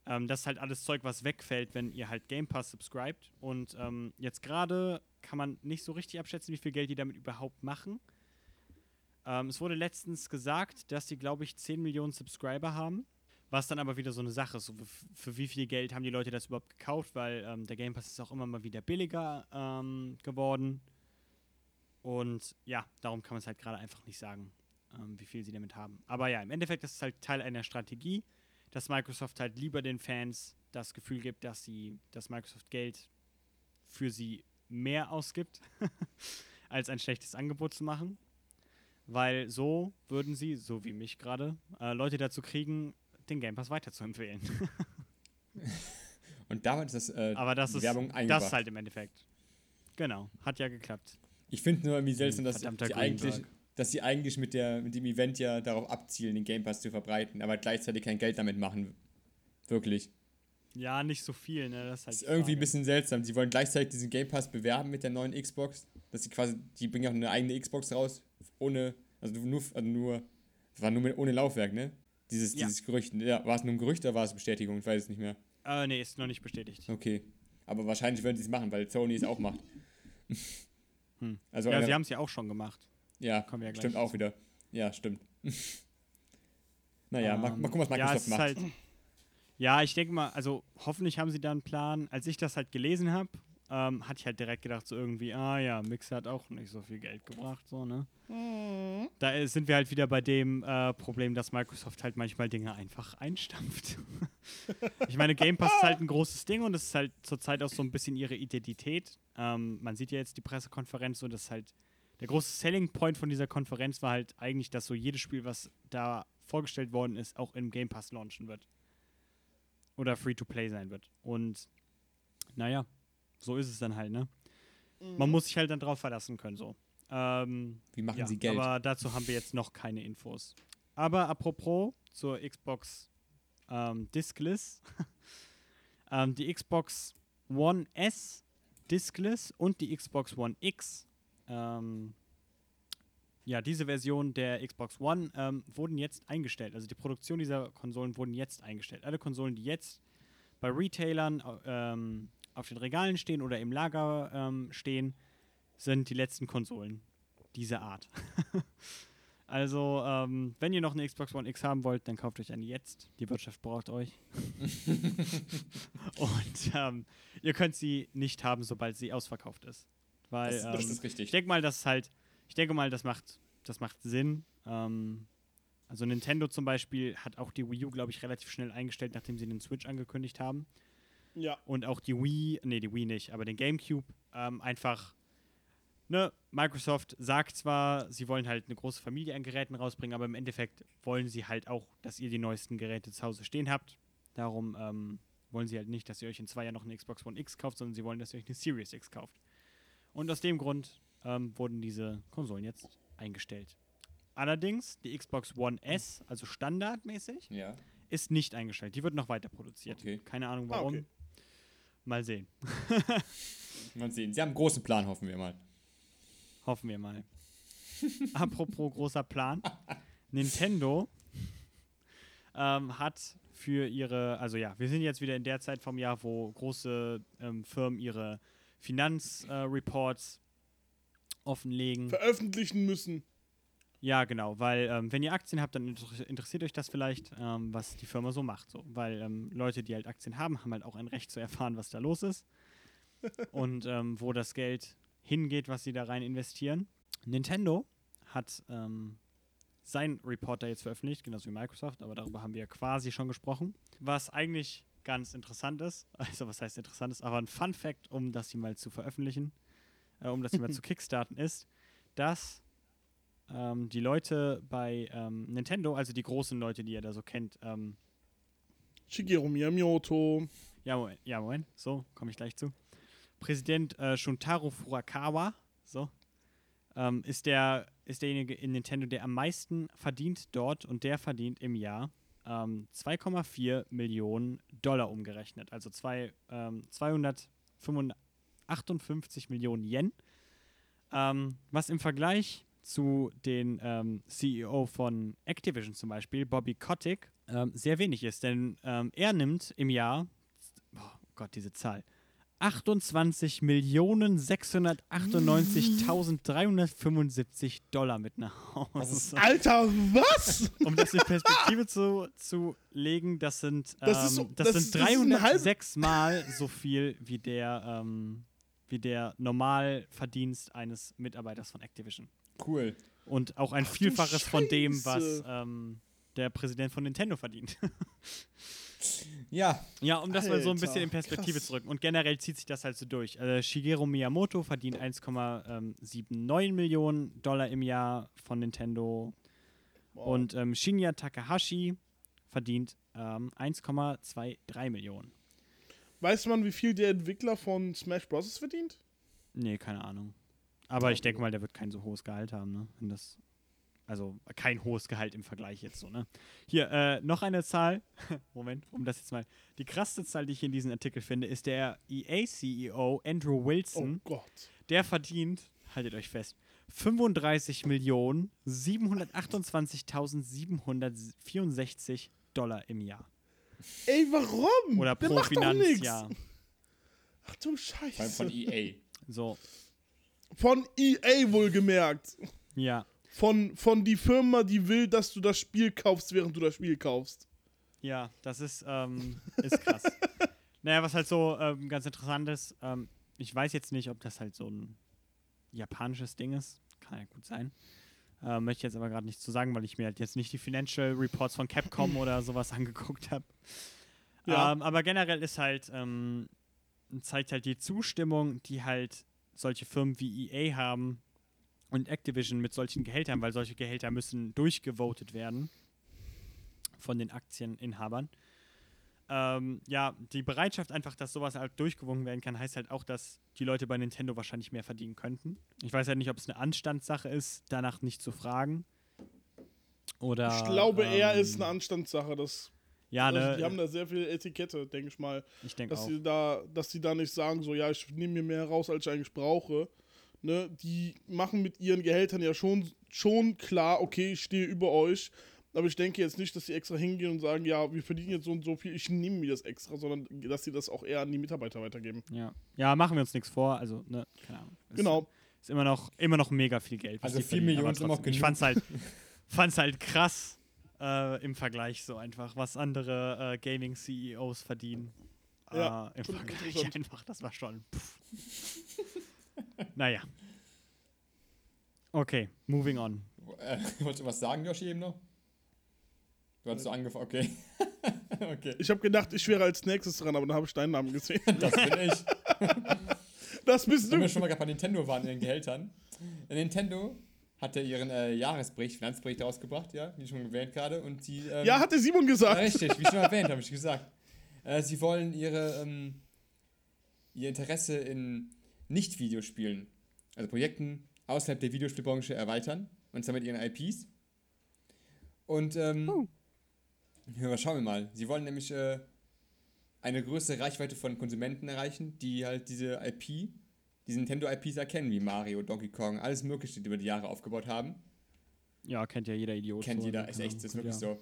Ähm, das ist halt alles Zeug, was wegfällt, wenn ihr halt Game Pass subscribt. Und ähm, jetzt gerade kann man nicht so richtig abschätzen, wie viel Geld die damit überhaupt machen. Ähm, es wurde letztens gesagt, dass die, glaube ich, 10 Millionen Subscriber haben. Was dann aber wieder so eine Sache ist. So, f- für wie viel Geld haben die Leute das überhaupt gekauft? Weil ähm, der Game Pass ist auch immer mal wieder billiger ähm, geworden. Und ja, darum kann man es halt gerade einfach nicht sagen, ähm, wie viel sie damit haben. Aber ja, im Endeffekt ist es halt Teil einer Strategie, dass Microsoft halt lieber den Fans das Gefühl gibt, dass sie, dass Microsoft Geld für sie mehr ausgibt, als ein schlechtes Angebot zu machen. Weil so würden sie, so wie mich gerade, äh, Leute dazu kriegen, den Game Pass weiterzuempfehlen. Und damit ist das, äh, Aber das ist Werbung das eingebracht. ist halt im Endeffekt. Genau, hat ja geklappt. Ich finde nur irgendwie seltsam, dass sie, eigentlich, dass sie eigentlich mit, der, mit dem Event ja darauf abzielen, den Game Pass zu verbreiten, aber gleichzeitig kein Geld damit machen. Wirklich. Ja, nicht so viel, ne? Das ist, halt Das ist irgendwie ein bisschen seltsam. Sie wollen gleichzeitig diesen Game Pass bewerben mit der neuen Xbox. Dass sie quasi, die bringen auch eine eigene Xbox raus, ohne, also nur, also nur, war nur mit, ohne Laufwerk, ne? Dieses, Ja. dieses Gerücht. Ja, war es nur ein Gerücht oder war es Bestätigung? Ich weiß es nicht mehr. Äh, nee, ist noch nicht bestätigt. Okay. Aber wahrscheinlich werden sie es machen, weil Sony es auch macht. Hm. Also ja, einer- sie haben es ja auch schon gemacht. ja, kommen wir ja gleich stimmt auch zu. wieder. Ja, stimmt. naja, mal, Ähm, mal gucken, was ja, Microsoft ist macht. Halt, ja, ich denke mal, also hoffentlich haben sie da einen Plan. Als ich das halt gelesen habe, ähm, hatte ich halt direkt gedacht, so irgendwie, ah ja, Mixer hat auch nicht so viel Geld gebracht, so, ne? Da äh, sind wir halt wieder bei dem äh, Problem, dass Microsoft halt manchmal Dinge einfach einstampft. ich meine, Game Pass ist halt ein großes Ding und es ist halt zurzeit auch so ein bisschen ihre Identität. Ähm, man sieht ja jetzt die Pressekonferenz so, dass halt der große Selling Point von dieser Konferenz war halt eigentlich, dass so jedes Spiel, was da vorgestellt worden ist, auch im Game Pass launchen wird. Oder Free-to-Play sein wird. Und naja, so ist es dann halt, ne? Man muss sich halt dann drauf verlassen können, so. Ähm, Wie machen ja, sie Geld? Aber dazu haben wir jetzt noch keine Infos. Aber apropos zur Xbox ähm, diskless. ähm, die Xbox One S diskless und die Xbox One X. Ähm, ja, diese Version der Xbox One ähm, wurden jetzt eingestellt. Also die Produktion dieser Konsolen wurden jetzt eingestellt. Alle Konsolen, die jetzt bei Retailern ähm, auf den Regalen stehen oder im Lager ähm, stehen, sind die letzten Konsolen dieser Art. also, ähm, wenn ihr noch eine Xbox One X haben wollt, dann kauft euch eine jetzt. Die Wirtschaft braucht euch. Und ähm, ihr könnt sie nicht haben, sobald sie ausverkauft ist. Weil, Das, das ähm, ist richtig. ich denke mal, das ist halt, ich denke mal, das macht, das macht Sinn. Ähm, also Nintendo zum Beispiel hat auch die Wii U, glaube ich, relativ schnell eingestellt, nachdem sie den Switch angekündigt haben. Ja. Und auch die Wii, nee, die Wii nicht, aber den GameCube ähm, einfach, ne, Microsoft sagt zwar, sie wollen halt eine große Familie an Geräten rausbringen, aber im Endeffekt wollen sie halt auch, dass ihr die neuesten Geräte zu Hause stehen habt. Darum ähm, wollen sie halt nicht, dass ihr euch in zwei Jahren noch eine Xbox One X kauft, sondern sie wollen, dass ihr euch eine Series X kauft. Und aus dem Grund ähm, wurden diese Konsolen jetzt eingestellt. Allerdings, die Xbox One S, also standardmäßig, Ja. ist nicht eingestellt. Die wird noch weiter produziert. Okay. Keine Ahnung Ah, warum. okay. Mal sehen. Mal sehen. Sie haben einen großen Plan, hoffen wir mal. Hoffen wir mal. Apropos großer Plan. Nintendo ähm, hat für ihre, also ja, wir sind jetzt wieder in der Zeit vom Jahr, wo große ähm, Firmen ihre Finanzreports offenlegen. Veröffentlichen müssen. Ja, genau, weil ähm, wenn ihr Aktien habt, dann inter interessiert euch das vielleicht, ähm, was die Firma so macht. So. Weil ähm, Leute, die halt Aktien haben, haben halt auch ein Recht zu erfahren, was da los ist und ähm, wo das Geld hingeht, was sie da rein investieren. Nintendo hat ähm, sein Reporter jetzt veröffentlicht, genauso wie Microsoft, aber darüber haben wir ja quasi schon gesprochen. Was eigentlich ganz interessant ist, also was heißt interessant ist, aber ein Fun Fact, um das hier mal zu veröffentlichen, äh, um das hier mal zu kickstarten, ist, dass ähm, die Leute bei ähm, Nintendo, also die großen Leute, die ihr da so kennt, ähm, Shigeru Miyamoto. ja, Moment, ja, Moment, so, komme ich gleich zu. Präsident äh, Shuntaro Furukawa, so, ähm, ist, der, ist derjenige in Nintendo, der am meisten verdient dort und der verdient im Jahr ähm, 2,4 Millionen Dollar umgerechnet, also zwei, ähm, 258 Millionen Yen, ähm, was im Vergleich zu den ähm, CEO von Activision zum Beispiel, Bobby Kotick, ähm, sehr wenig ist, denn ähm, er nimmt im Jahr, oh Gott, diese Zahl, 28 Millionen 698.375 Dollar mit nach Hause. Alter, was? um das in Perspektive zu, zu legen, das sind, ähm, Das ist so- das sind das halb- 306 Mal so viel wie der, ähm, wie der Normalverdienst eines Mitarbeiters von Activision. Cool. Und auch ein Ach Vielfaches von dem, was ähm, der Präsident von Nintendo verdient. Ja, ja, um das mal so ein Alter, bisschen in Perspektive krass. zu rücken. Und generell zieht sich das halt so durch. Äh, Shigeru Miyamoto verdient 1,79 Millionen Dollar im Jahr von Nintendo. Wow. Und ähm, Shinya Takahashi verdient ähm, 1,23 Millionen. Weiß man, wie viel der Entwickler von Smash Bros. verdient? Nee, keine Ahnung. Aber ich denke mal, der wird kein so hohes Gehalt haben, ne? Wenn das, also kein hohes Gehalt im Vergleich jetzt so, ne? Hier, äh, noch eine Zahl. Moment, um das jetzt mal. Die krasseste Zahl, die ich in diesem Artikel finde, ist der EA-CEO Andrew Oh Wilson. Gott. Der verdient, haltet euch fest, 35 Millionen 728.764 Dollar im Jahr. Ey, warum? Oder der pro macht doch nix. Finanzjahr. Ach du vor allem Scheiße. von EA. So, Von EA wohlgemerkt. ja. Von, von die Firma, die will, dass du das Spiel kaufst, während du das Spiel kaufst. Ja, das ist, ähm, ist krass. naja, was halt so ähm, ganz interessant ist, ähm, ich weiß jetzt nicht, ob das halt so ein japanisches Ding ist. Kann ja gut sein. Äh, möchte ich jetzt aber gerade nicht zu sagen, weil ich mir halt jetzt nicht die Financial Reports von Capcom oder sowas angeguckt habe. Ja. Ähm, aber generell ist halt, ähm, zeigt halt die Zustimmung, die halt solche Firmen wie EA haben und Activision mit solchen Gehältern, weil solche Gehälter müssen durchgevotet werden von den Aktieninhabern. Ähm, ja, die Bereitschaft einfach, dass sowas halt durchgewunken werden kann, heißt halt auch, dass die Leute bei Nintendo wahrscheinlich mehr verdienen könnten. Ich weiß halt nicht, ob es eine Anstandssache ist, danach nicht zu fragen. Oder, ich glaube, eher ähm, ist eine Anstandssache. Das Ja, Also ne? die haben da sehr viel Etikette, denke ich mal. ich denke dass auch. sie da, dass sie da nicht sagen, so ja, ich nehme mir mehr raus, als ich eigentlich brauche. Ne? Die machen mit ihren Gehältern ja schon, schon klar, okay, ich stehe über euch. Aber ich denke jetzt nicht, dass sie extra hingehen und sagen, ja, wir verdienen jetzt so und so viel, ich nehme mir das extra, sondern dass sie das auch eher an die Mitarbeiter weitergeben. Ja. ja, machen wir uns nichts vor. Also, ne, keine Ahnung. Ist, Genau. Ist immer noch, immer noch mega viel Geld. Also die vier verdienen, Millionen aber sind noch trotzdem. Ich genug. fand's halt, fand's halt krass äh, im Vergleich so einfach, was andere äh, Gaming-CEOs verdienen. Ja, äh, Im Vergleich einfach, das war schon. Naja. Okay, moving on. Äh, wolltest du was sagen, Yoshi, eben noch? Du hast so angefangen, okay. okay. Ich habe gedacht, ich wäre als nächstes dran, aber dann habe ich deinen Namen gesehen. Das bin ich. Das bist Wenn du. wir schon mal gerade bei Nintendo waren in den Gehältern. Nintendo hatte ihren äh, Jahresbericht, Finanzbericht rausgebracht, ja, wie schon erwähnt gerade. Und die. Ähm, Ja, hat der Simon ja, gesagt. richtig, wie schon erwähnt, habe ich gesagt. Äh, sie wollen ihre, ähm, ihr Interesse in Nicht-Videospielen, also Projekten außerhalb der Videospielbranche erweitern. Und zwar mit ihren IPs. Und, ähm, ja, schauen wir mal. Sie wollen nämlich äh, eine größere Reichweite von Konsumenten erreichen, die halt diese IP, diese Nintendo-IPs erkennen, wie Mario, Donkey Kong, alles Mögliche, die über die Jahre aufgebaut haben. Ja, kennt ja jeder Idiot. Kennt so, jeder, also, ist echt, ist wirklich ja. so.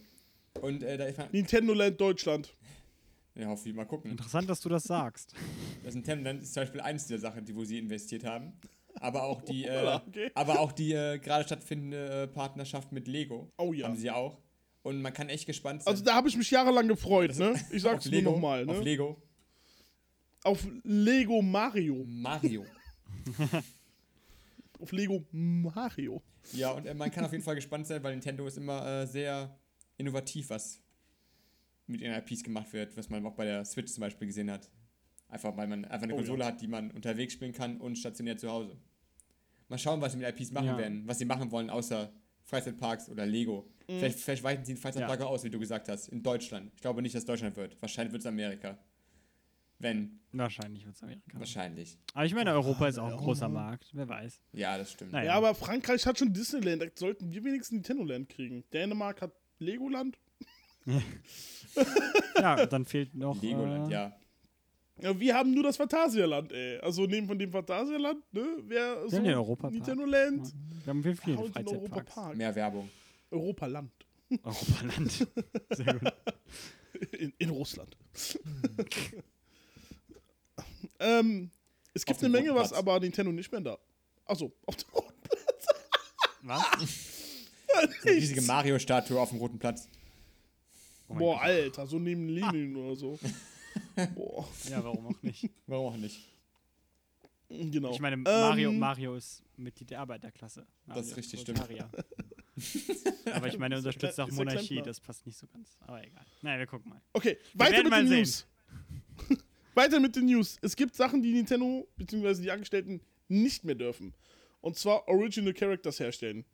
Und äh, da ist man, Nintendo Land Deutschland. ja, hoffe ich mal gucken. Interessant, dass du das sagst. Das Nintendo Land ist zum Beispiel eines der Sachen, die, wo sie investiert haben. Aber auch die, äh, okay. aber auch die äh, gerade stattfindende äh, Partnerschaft mit Lego Oh ja. haben sie auch. Und man kann echt gespannt sein. Also da habe ich mich jahrelang gefreut, ne? Ich sag's auf nur nochmal, Auf ne? Lego. Auf Lego Mario. Mario. Auf Lego Mario. Ja, und äh, man kann auf jeden Fall gespannt sein, weil Nintendo ist immer äh, sehr innovativ, was mit ihren IPs gemacht wird, was man auch bei der Switch zum Beispiel gesehen hat. Einfach weil man einfach eine Oh, Konsole hat, die man unterwegs spielen kann und stationär zu Hause. Mal schauen, was sie mit IPs machen Ja. werden, was sie machen wollen, außer Freizeitparks oder Lego. Mhm. Vielleicht, vielleicht weiten sie den Freizeitpark aus, wie du gesagt hast, in Deutschland. Ich glaube nicht, dass Deutschland wird. Wahrscheinlich wird es Amerika. Wenn, Wahrscheinlich wird es Amerika. wahrscheinlich. Aber ich meine, Europa ist auch ein großer Markt. Wer weiß. Ja, das stimmt. Naja. Ja, aber Frankreich hat schon Disneyland. Da sollten wir wenigstens Nintendo Land kriegen. Dänemark hat Legoland. Ja, dann fehlt noch. Legoland, äh, ja. Ja, wir haben nur das Phantasialand, ey. Also neben von dem Phantasialand, ne, wäre so haben den Europapark. Nintendo Land. Wir haben Haut den Freizeitparks. Mehr Werbung. Europaland. Europaland. Sehr gut. In, in Russland. ähm, es gibt eine Menge was, Platz. aber Nintendo nicht mehr da. Achso, auf dem Roten Was? Eine riesige Mario-Statue auf dem Roten Platz. Oh Boah, Gott. Alter, so neben Lenin oder so. Boah, Ja, warum auch nicht? Warum auch nicht? genau. Ich meine, Mario, Ähm, Mario ist Mitglied der Arbeiterklasse. Mario Das ist richtig, stimmt. Aber ich meine, er ja unterstützt auch ja Monarchie, das passt nicht so ganz. Aber egal. Naja, wir gucken mal. Okay, weiter werden mit mal den sehen. News. Weiter mit den News. Es gibt Sachen, die Nintendo bzw. die Angestellten nicht mehr dürfen. Und zwar Original Characters herstellen.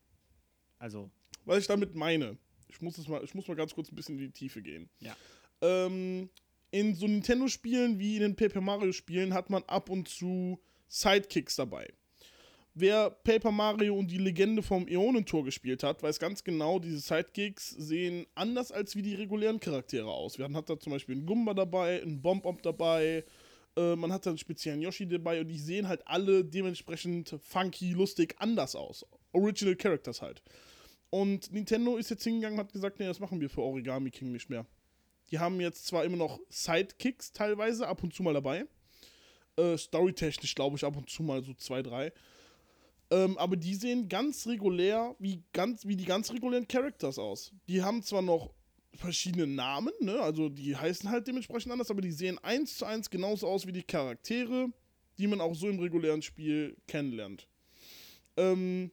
Also, Was ich damit meine, ich muss, das mal, ich muss mal ganz kurz ein bisschen in die Tiefe gehen. Ja. Ähm, in so Nintendo-Spielen wie in den Paper Mario-Spielen hat man ab und zu Sidekicks dabei. Wer Paper Mario und die Legende vom Äonentor gespielt hat, weiß ganz genau, diese Sidekicks sehen anders als wie die regulären Charaktere aus. Man hat da zum Beispiel einen Gumba dabei, einen Bomb-Bomb dabei, äh, man hat da einen speziellen Yoshi dabei und die sehen halt alle dementsprechend funky, lustig, anders aus. Original Characters halt. Und Nintendo ist jetzt hingegangen und hat gesagt, nee, das machen wir für Origami King nicht mehr. Die haben jetzt zwar immer noch Sidekicks teilweise ab und zu mal dabei. Äh, Storytechnisch glaube ich ab und zu mal so zwei, drei. Ähm, aber die sehen ganz regulär wie, ganz, wie die ganz regulären Characters aus. Die haben zwar noch verschiedene Namen, ne? also die heißen halt dementsprechend anders, aber die sehen eins zu eins genauso aus wie die Charaktere, die man auch so im regulären Spiel kennenlernt. Ähm,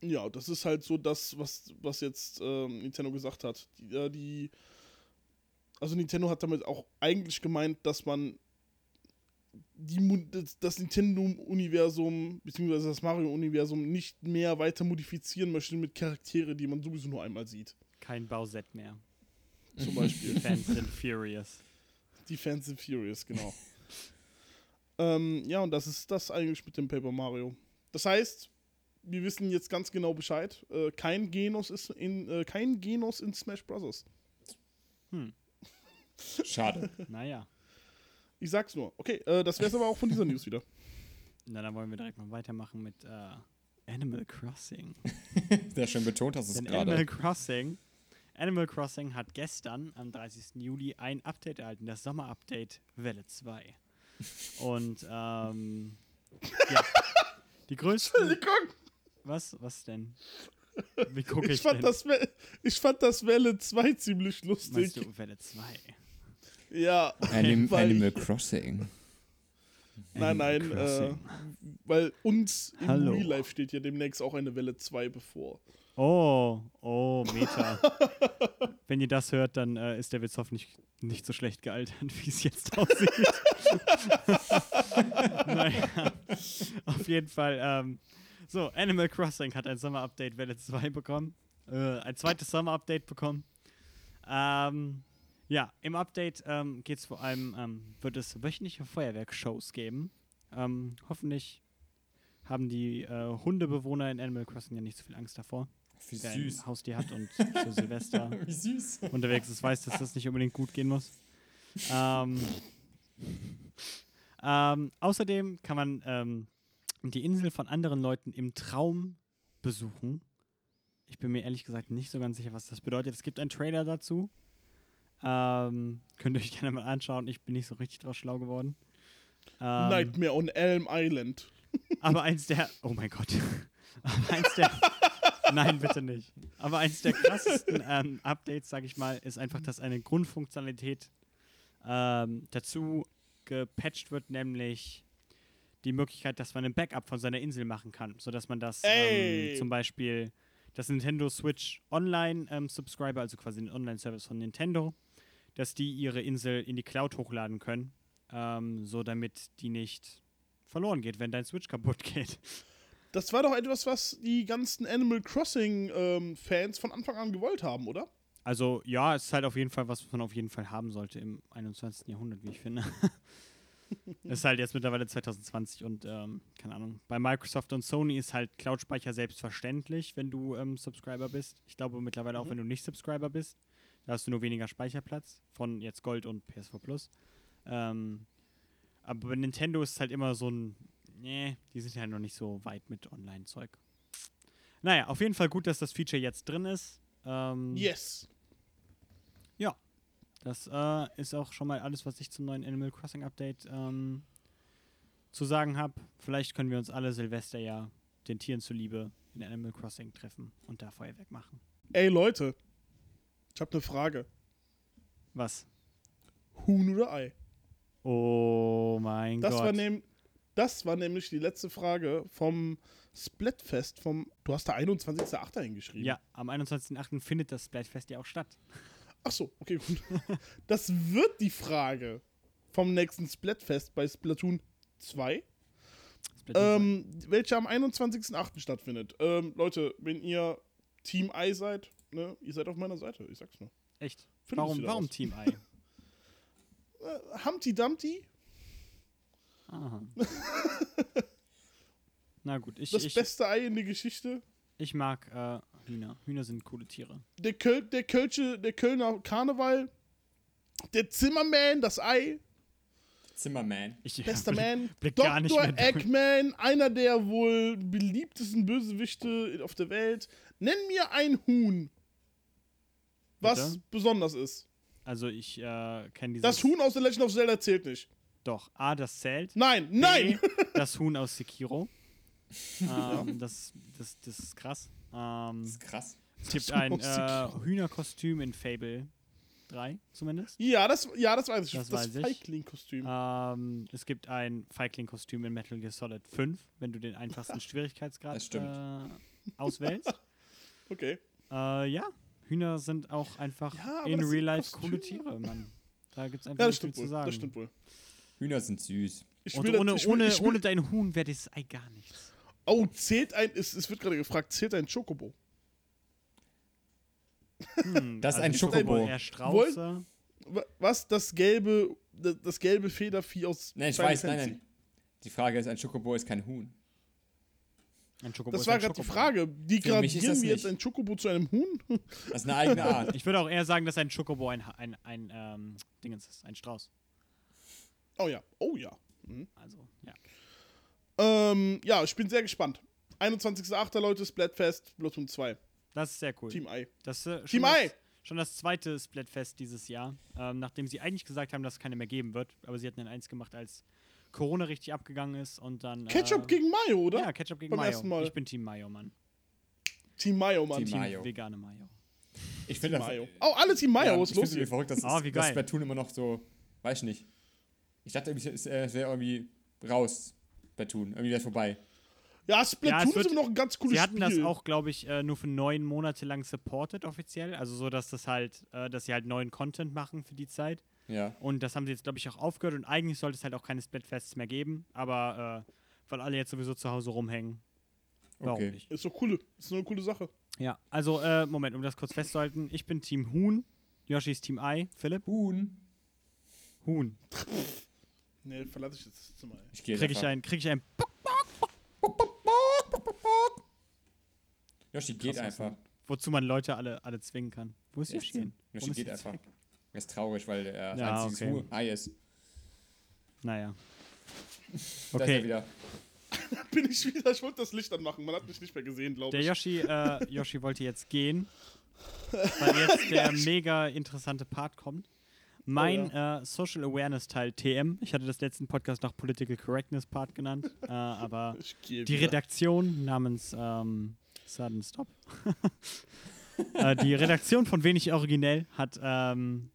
ja, das ist halt so das, was, was jetzt ähm, Nintendo gesagt hat. Die, äh, die, also Nintendo hat damit auch eigentlich gemeint, dass man die, das, das Nintendo-Universum beziehungsweise das Mario-Universum nicht mehr weiter modifizieren möchte mit Charaktere, die man sowieso nur einmal sieht. kein Bauset mehr. Zum Beispiel. Fans sind furious. Die Fans sind furious, genau. ähm, ja, und das ist das eigentlich mit dem Paper Mario. Das heißt, wir wissen jetzt ganz genau Bescheid. Äh, kein Genos ist in äh, kein Genos in Smash Bros. Hm, Schade. naja. Ich sag's nur. Okay, äh, das wär's aber auch von dieser News wieder. Na, dann wollen wir direkt mal weitermachen mit äh, Animal Crossing. Sehr schön betont hast du es Denn Animal gerade. Crossing, Animal Crossing hat gestern, am 30. Juli, ein Update erhalten, das Sommer-Update Welle 2. Und, ähm, ja, die größten, Entschuldigung. was, was denn? Wie gucke ich, Ich fand, denn? das ich fand das Welle 2 ziemlich lustig. Meinst du Welle 2? Ja, Anim weil Animal ich- Crossing. Nein, nein, äh, weil uns im Hallo. Real Life steht ja demnächst auch eine Welle 2 bevor. Oh, oh, Meta. Wenn ihr das hört, dann äh, ist der Witz hoffentlich nicht so schlecht gealtert, wie es jetzt aussieht. naja, auf jeden Fall. Ähm, so, Animal Crossing hat ein Sommer-Update Welle 2 bekommen. Äh, ein zweites Sommer-Update bekommen. Ähm, ja, im Update ähm, geht es vor allem, ähm, wird es wöchentliche Feuerwerkshows geben. Ähm, hoffentlich haben die äh, Hundebewohner in Animal Crossing ja nicht so viel Angst davor Wie wer ein süß. Haustier hat und zu Silvester Wie süß. unterwegs ist, weiß, dass das nicht unbedingt gut gehen muss. Ähm, ähm, außerdem kann man ähm, die Insel von anderen Leuten im Traum besuchen. Ich bin mir ehrlich gesagt nicht so ganz sicher, was das bedeutet. Es gibt einen Trailer dazu. Ähm, könnt ihr euch gerne mal anschauen. Ich bin nicht so richtig draus schlau geworden. Ähm, Nightmare on Elm Island. aber eins der. Oh mein Gott. Aber eins der. Nein, bitte nicht. Aber eins der krassesten ähm, Updates, sag ich mal, ist einfach, dass eine Grundfunktionalität ähm, dazu gepatcht wird, nämlich die Möglichkeit, dass man ein Backup von seiner Insel machen kann, sodass man das ähm, zum Beispiel das Nintendo Switch Online ähm, Subscriber, also quasi den Online-Service von Nintendo, dass die ihre Insel in die Cloud hochladen können, ähm, so damit die nicht verloren geht, wenn dein Switch kaputt geht. Das war doch etwas, was die ganzen Animal Crossing ähm, Fans von Anfang an gewollt haben, oder? Also ja, es ist halt auf jeden Fall was, was man auf jeden Fall haben sollte im 21. Jahrhundert, wie ich finde. Es ist halt jetzt mittlerweile 2020 und ähm, keine Ahnung. Bei Microsoft und Sony ist halt Cloud-Speicher selbstverständlich, wenn du ähm, Subscriber bist. Ich glaube mittlerweile auch, Mhm. wenn du nicht Subscriber bist. Da hast du nur weniger Speicherplatz von jetzt Gold und PS4 Plus. Ähm, aber bei Nintendo ist es halt immer so ein, nee, die sind halt noch nicht so weit mit Online-Zeug. Naja, auf jeden Fall gut, dass das Feature jetzt drin ist. Ähm, Yes. das äh, ist auch schon mal alles, was ich zum neuen Animal Crossing Update ähm, zu sagen habe. Vielleicht können wir uns alle Silvester ja den Tieren zuliebe in Animal Crossing treffen und da Feuerwerk machen. Ey Leute, ich habe eine Frage. Was? Huhn oder Ei? Oh mein Das Gott. war, nehm, das war nämlich die letzte Frage vom Splatfest vom. Du hast da 21.08. hingeschrieben. ja, am 21.08. findet das Splatfest ja auch statt. Ach so, okay, gut. das wird die Frage vom nächsten Splatfest bei Splatoon 2, Splatoon ähm, welche am 21.08. stattfindet. Ähm, Leute, wenn ihr Team Ei seid, ne, ihr seid auf meiner Seite, ich sag's nur. 2. Echt? Findest Warum, warum. Team Ei? Äh, Humpty Dumpty, Aha. Na gut, ich, das ich, beste Ei in der Geschichte. ich mag äh, Hühner. Hühner sind coole Tiere. Der, Köl der, Kölsche, der Kölner Karneval, der Zimmerman, das Ei, Zimmerman. Ich, bester Man, blick gar nicht mehr Dr. durch. Eggman, einer der wohl beliebtesten Bösewichte auf der Welt. Nenn mir ein Huhn, was Bitte? besonders ist. Also ich äh, kenne dieses... Das Huhn aus The Legend of Zelda zählt nicht. Doch. A, das zählt. Nein, nein! B, das Huhn aus Sekiro. ähm, das, das, das ist krass. Ähm, Das ist krass. es gibt ein äh. Hühnerkostüm in Fable 3 zumindest. Ja, das, ja, das weiß ich. Das Das, weiß ich. Feigling-Kostüm. Ähm, es gibt ein Feigling-Kostüm in Metal Gear Solid 5, wenn du den einfachsten Schwierigkeitsgrad äh, auswählst. Okay. äh, ja, Hühner sind auch einfach Ja, in das Real Life coole Tiere, Mann. Da gibt es einfach Ja, das nicht viel stimmt zu wohl. sagen. Das stimmt wohl. Hühner sind süß. Ich Und ohne, ich will- ohne, ich will- ohne dein Huhn wäre das Ei gar nichts. Oh, zählt ein, es, es wird gerade gefragt, zählt ein Chocobo? Hm, Das ist ein Schokobo. Wa- Was? Das gelbe, das, das gelbe Federvieh aus Nein, ich Final weiß, nein, Fantasy. nein. Die Frage ist, ein Schokobo ist kein Huhn. Ein Chocobo Das ist war ein gerade die. Frage. Die Für mich ist gradieren das wir jetzt ein Chocobo zu einem Huhn? Das ist eine eigene Art. Ich würde auch eher sagen, dass ein Chocobo ein, ein, ein ähm, Dingens ist, ein Strauß. Oh ja, oh ja. Mhm. Also, ja. Ähm, ja, ich bin sehr gespannt. 21.08. Leute, Splatfest, Bloodborne 2. Das ist sehr cool. Team I. Das, äh, schon Team das, I! Schon das zweite Splatfest dieses Jahr, ähm, nachdem sie eigentlich gesagt haben, dass es keine mehr geben wird. Aber sie hatten dann eins gemacht, als Corona richtig abgegangen ist und dann. Ketchup äh, gegen Mayo, oder? Ja, Ketchup gegen Beim Mayo. ersten Mal. Ich bin Team Mayo, Mann. Team Mayo, Mann. Team Team, Mayo. Vegane Mayo. Ich finde Mayo. Oh, alle Team Mayo, ja, was ich ist los hier? verrückt, dass, Ah, wie geil. Splatoon immer noch so, weiß ich nicht. Ich dachte, irgendwie, es es wäre irgendwie raus, Splatoon. Irgendwie wäre vorbei. Ja, Splatoon es wird- ist immer noch ein ganz cooles Sie hatten Spiel. das auch, glaube ich, äh, nur für neun Monate lang supported offiziell. Also so, dass das halt, äh, dass sie halt neuen Content machen für die Zeit. Ja. Und das haben sie jetzt, glaube ich, auch aufgehört. Und eigentlich sollte es halt auch keine Splatfests mehr geben. Aber äh, weil alle jetzt sowieso zu Hause rumhängen. Warum Okay. nicht? Ist doch cool. Ist eine coole Sache. Ja, also, äh, Moment, um das kurz festzuhalten. Ich bin Team Huhn. Yoshi ist Team Ei. Philipp? Huhn. Huhn. Nee, verlasse ich jetzt das Zimmer. Ich gehe Krieg ich ein, krieg ich ein. Yoshi geht einfach. Wozu man Leute alle, alle zwingen kann. Wo ist Yoshi hin? Yoshi geht einfach. Er ist traurig, weil er Ja, ein einziges okay. Huhn- Ei ist. Naja. Da ist er Okay, wieder. Bin ich wieder. Ich wollte das Licht anmachen. Man hat mich nicht mehr gesehen, glaube der ich. Yoshi, äh, Yoshi wollte jetzt gehen, weil jetzt der mega interessante Part kommt. Mein äh, Social Awareness Teil TM, ich hatte das letzten Podcast noch Political Correctness Part genannt, äh, aber die wieder. Redaktion namens ähm, Sudden Stop, äh, die Redaktion von Wenig Originell hat ähm,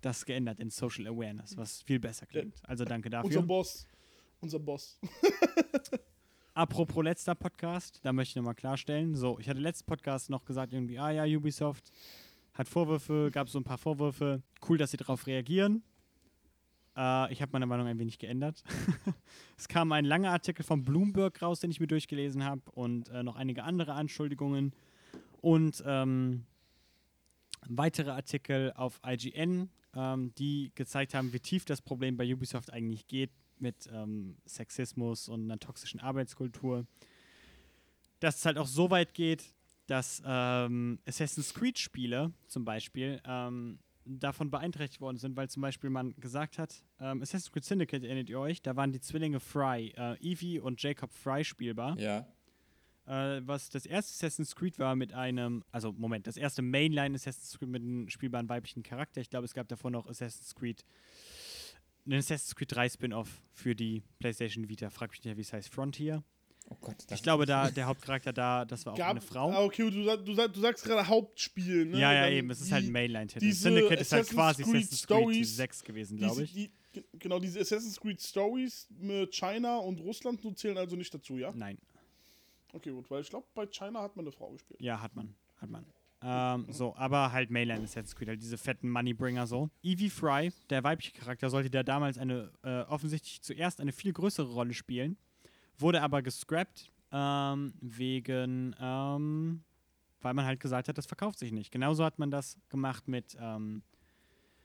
das geändert in Social Awareness, was viel besser klingt. Also danke Unser dafür. Boss. Unser Boss. Apropos letzter Podcast, da möchte ich nochmal klarstellen. So, ich hatte letzten Podcast noch gesagt, irgendwie, ah ja, Ubisoft hat Vorwürfe, gab so ein paar Vorwürfe. Cool, dass sie darauf reagieren. Äh, ich habe meine Meinung ein wenig geändert. es kam ein langer Artikel von Bloomberg raus, den ich mir durchgelesen habe und äh, noch einige andere Anschuldigungen und ähm, weitere Artikel auf IGN, ähm, die gezeigt haben, wie tief das Problem bei Ubisoft eigentlich geht mit ähm, Sexismus und einer toxischen Arbeitskultur. Dass es halt auch so weit geht, dass ähm, Assassin's Creed-Spiele zum Beispiel ähm, davon beeinträchtigt worden sind, weil zum Beispiel man gesagt hat, ähm, Assassin's Creed Syndicate, erinnert ihr euch, da waren die Zwillinge Fry, äh, Evie und Jacob Fry spielbar. Ja. Äh, was das erste Assassin's Creed war mit einem, also Moment, das erste Mainline Assassin's Creed mit einem spielbaren weiblichen Charakter. Ich glaube, es gab davor noch Assassin's Creed, einen Assassin's Creed 3 Spin-off für die PlayStation Vita. Frag mich nicht, wie es heißt, Frontier. Oh Gott. Ich glaube, da der Hauptcharakter da, das war auch Gab, eine Frau. Ah, okay, du, du, du sagst gerade Hauptspiel, ne? ja, ja, Dann eben. Es ist halt ein Mainline-Titel. diese Syndicate ist halt Assassin's quasi Creed Assassin's Creed Stories, 6 gewesen, glaube ich. Die, ge- genau, diese Assassin's Creed Stories mit China und Russland zählen also nicht dazu, ja? Nein. Okay, gut, weil ich glaube, bei China hat man eine Frau gespielt. Ja, hat man. Hat man. Ähm, so, aber halt Mainline Assassin's Creed, halt diese fetten Moneybringer so. Evie Fry, der weibliche Charakter, sollte da damals eine, äh, offensichtlich zuerst eine viel größere Rolle spielen, wurde aber gescrapped, ähm, wegen, ähm, weil man halt gesagt hat, das verkauft sich nicht. Genauso hat man das gemacht mit, ähm,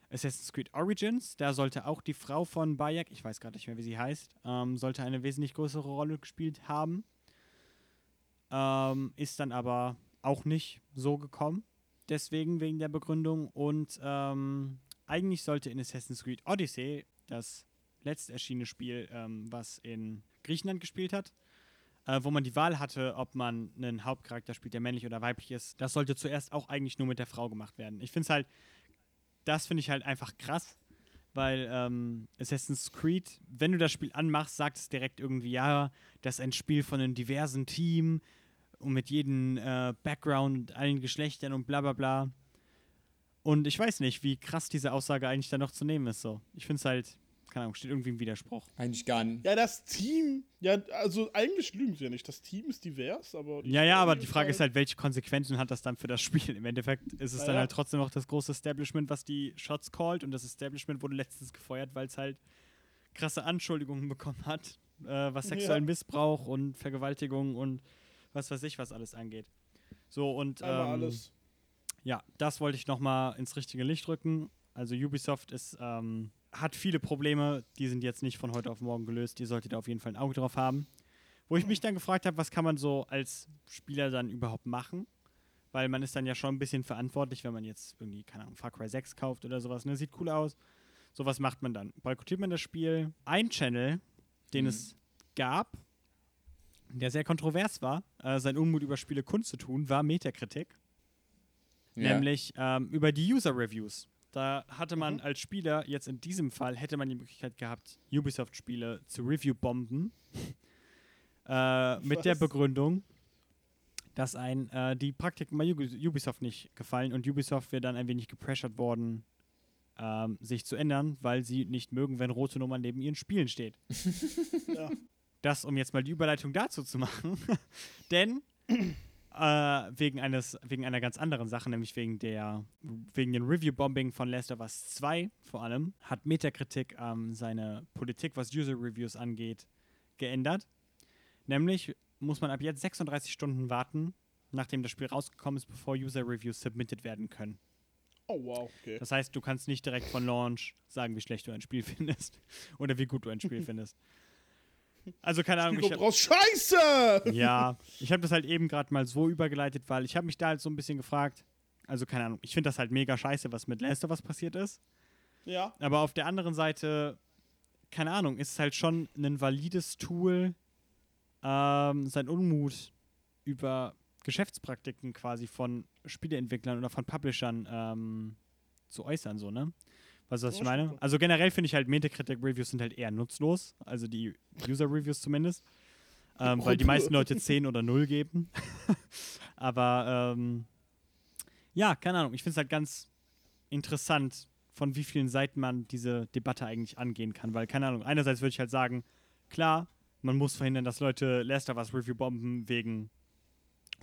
Assassin's Creed Origins, da sollte auch die Frau von Bayek, ich weiß gerade nicht mehr, wie sie heißt, ähm, sollte eine wesentlich größere Rolle gespielt haben. Ähm, ist dann aber auch nicht so gekommen. Deswegen wegen der Begründung. Und ähm, eigentlich sollte in Assassin's Creed Odyssey, das letzt erschienene Spiel, ähm, was in Griechenland gespielt hat, äh, wo man die Wahl hatte, ob man einen Hauptcharakter spielt, der männlich oder weiblich ist, das sollte zuerst auch eigentlich nur mit der Frau gemacht werden. Ich finde es halt, das finde ich halt einfach krass, weil ähm, Assassin's Creed, wenn du das Spiel anmachst, sagt es direkt irgendwie, ja, das ist ein Spiel von einem diversen Team und mit jedem äh, Background, allen Geschlechtern und bla bla bla. Und ich weiß nicht, wie krass diese Aussage eigentlich dann noch zu nehmen ist. So. Ich finde es halt, keine Ahnung, steht irgendwie im Widerspruch. Eigentlich gar nicht. Ja, das Team, ja, also eigentlich lügen sie ja nicht. Das Team ist divers, aber. Ja, ja, aber die Frage ist halt, welche Konsequenzen hat das dann für das Spiel? Im Endeffekt ist es Ja, dann ja. halt trotzdem noch das große Establishment, was die Shots callt. Und das Establishment wurde letztens gefeuert, weil es halt krasse Anschuldigungen bekommen hat, äh, was sexuellen Ja. Missbrauch und Vergewaltigung und was weiß ich, was alles angeht. So, und ähm, alles. ja, das wollte ich nochmal ins richtige Licht rücken. Also Ubisoft ist, ähm, hat viele Probleme, die sind jetzt nicht von heute auf morgen gelöst. Ihr solltet da auf jeden Fall ein Auge drauf haben. Wo ich mich dann gefragt habe, was kann man so als Spieler dann überhaupt machen? Weil man ist dann ja schon ein bisschen verantwortlich, wenn man jetzt irgendwie, keine Ahnung, Far Cry 6 kauft oder sowas. Ne? Sieht cool aus. So was macht man dann. Boykottiert man das Spiel? Ein Channel, den Mhm. es gab, der sehr kontrovers war, äh, sein Unmut über Spiele kundzutun, war Metakritik. Ja. Nämlich ähm, über die User-Reviews. Da hatte man Mhm. als Spieler, jetzt in diesem Fall, hätte man die Möglichkeit gehabt, Ubisoft-Spiele zu review-bomben. äh, mit der? Begründung, dass ein äh, die Praktiken bei Ubi- Ubisoft nicht gefallen und Ubisoft wäre dann ein wenig gepressured worden, ähm, sich zu ändern, weil sie nicht mögen, wenn rote Nummern neben ihren Spielen steht. Ja. Das, um jetzt mal die Überleitung dazu zu machen. Denn äh, wegen, eines, wegen einer ganz anderen Sache, nämlich wegen der wegen dem Review-Bombing von Last of Us 2 vor allem, hat Metakritik ähm, seine Politik, was User-Reviews angeht, geändert. Nämlich muss man ab jetzt 36 Stunden warten, nachdem das Spiel rausgekommen ist, bevor User-Reviews submitted werden können. Oh, wow, okay. Das heißt, du kannst nicht direkt von Launch sagen, wie schlecht du ein Spiel findest oder wie gut du ein Spiel findest. Also keine Ahnung, Spiel ich raus. Scheiße! ja, ich habe das halt eben gerade mal so übergeleitet, weil ich habe mich da halt so ein bisschen gefragt. Also keine Ahnung, ich finde das halt mega scheiße, was mit Last of Us passiert ist. Ja, Aber auf der anderen Seite, keine Ahnung, ist es halt schon ein valides Tool, ähm, sein Unmut über Geschäftspraktiken quasi von Spieleentwicklern oder von Publishern ähm, zu äußern, so, ne? Weißt du, was ich meine? Also generell finde ich halt Metacritic-Reviews sind halt eher nutzlos, also die User-Reviews zumindest, ähm, weil die meisten Leute 10 oder 0 geben. Aber ähm, ja, keine Ahnung, ich finde es halt ganz interessant, von wie vielen Seiten man diese Debatte eigentlich angehen kann, weil, keine Ahnung, einerseits würde ich halt sagen, klar, man muss verhindern, dass Leute Last of Us Review bomben wegen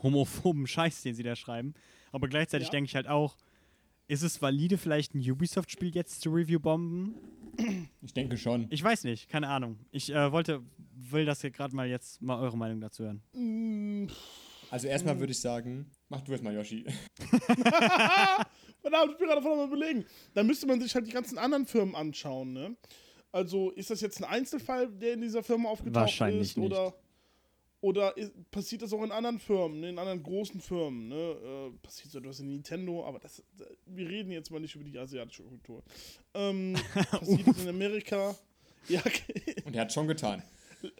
homophoben Scheiß, den sie da schreiben. Aber gleichzeitig Ja. denke ich halt auch, ist es valide, vielleicht ein Ubisoft-Spiel jetzt zu Review bomben? Ich denke schon. Ich weiß nicht, keine Ahnung. Ich äh, wollte, will das hier gerade mal jetzt mal eure Meinung dazu hören. Mm, Also erstmal würde ich sagen, mach du es mal, Yoshi. Verdammt, ich bin gerade voll am überlegen. Dann müsste man sich halt die ganzen anderen Firmen anschauen, ne? Also ist das jetzt ein Einzelfall, der in dieser Firma aufgetaucht Wahrscheinlich ist? nicht. Oder, oder ist, passiert das auch in anderen Firmen, ne? in anderen großen Firmen? Ne? Äh, passiert so etwas in Nintendo, aber das, da- wir reden jetzt mal nicht über die asiatische Kultur. Ähm, passiert das in Amerika? Ja, okay. Und er hat schon getan.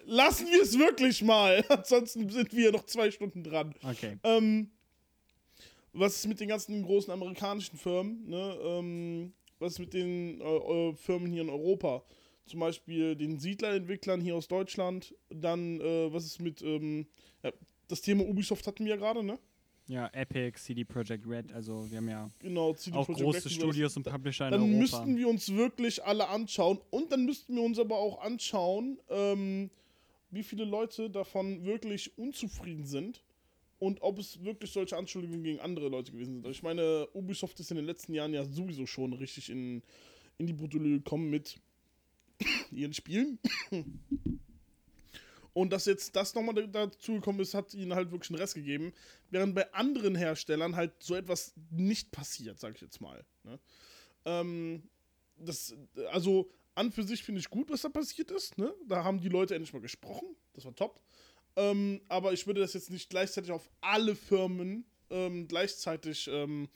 lassen wir es wirklich mal. Ansonsten sind wir noch zwei Stunden dran. Okay. Ähm, was ist mit den ganzen großen amerikanischen Firmen? Ne? Ähm, was ist mit den äh, äh, Firmen hier in Europa? Zum Beispiel den Siedler-Entwicklern hier aus Deutschland. Dann, äh, was ist mit, ähm, ja, das Thema Ubisoft hatten wir ja gerade, ne? Ja, Epic, CD Projekt Red, also wir haben ja Genau, auch Projekt große Red. Studios und Publisher in Dann Europa. müssten wir uns wirklich alle anschauen. Und dann müssten wir uns aber auch anschauen, ähm, wie viele Leute davon wirklich unzufrieden sind und ob es wirklich solche Anschuldigungen gegen andere Leute gewesen sind. Also Ich meine, Ubisoft ist in den letzten Jahren ja sowieso schon richtig in, in die Bredouille gekommen mit ihren Spielen. Und dass jetzt das nochmal dazu gekommen ist, hat ihnen halt wirklich einen Rest gegeben. Während bei anderen Herstellern halt so etwas nicht passiert, sag ich jetzt mal. Ne? Ähm, das, also an für sich finde ich gut, was da passiert ist. Ne? Da haben die Leute endlich mal gesprochen. Das war top. Ähm, aber ich würde das jetzt nicht gleichzeitig auf alle Firmen ähm, gleichzeitig ähm,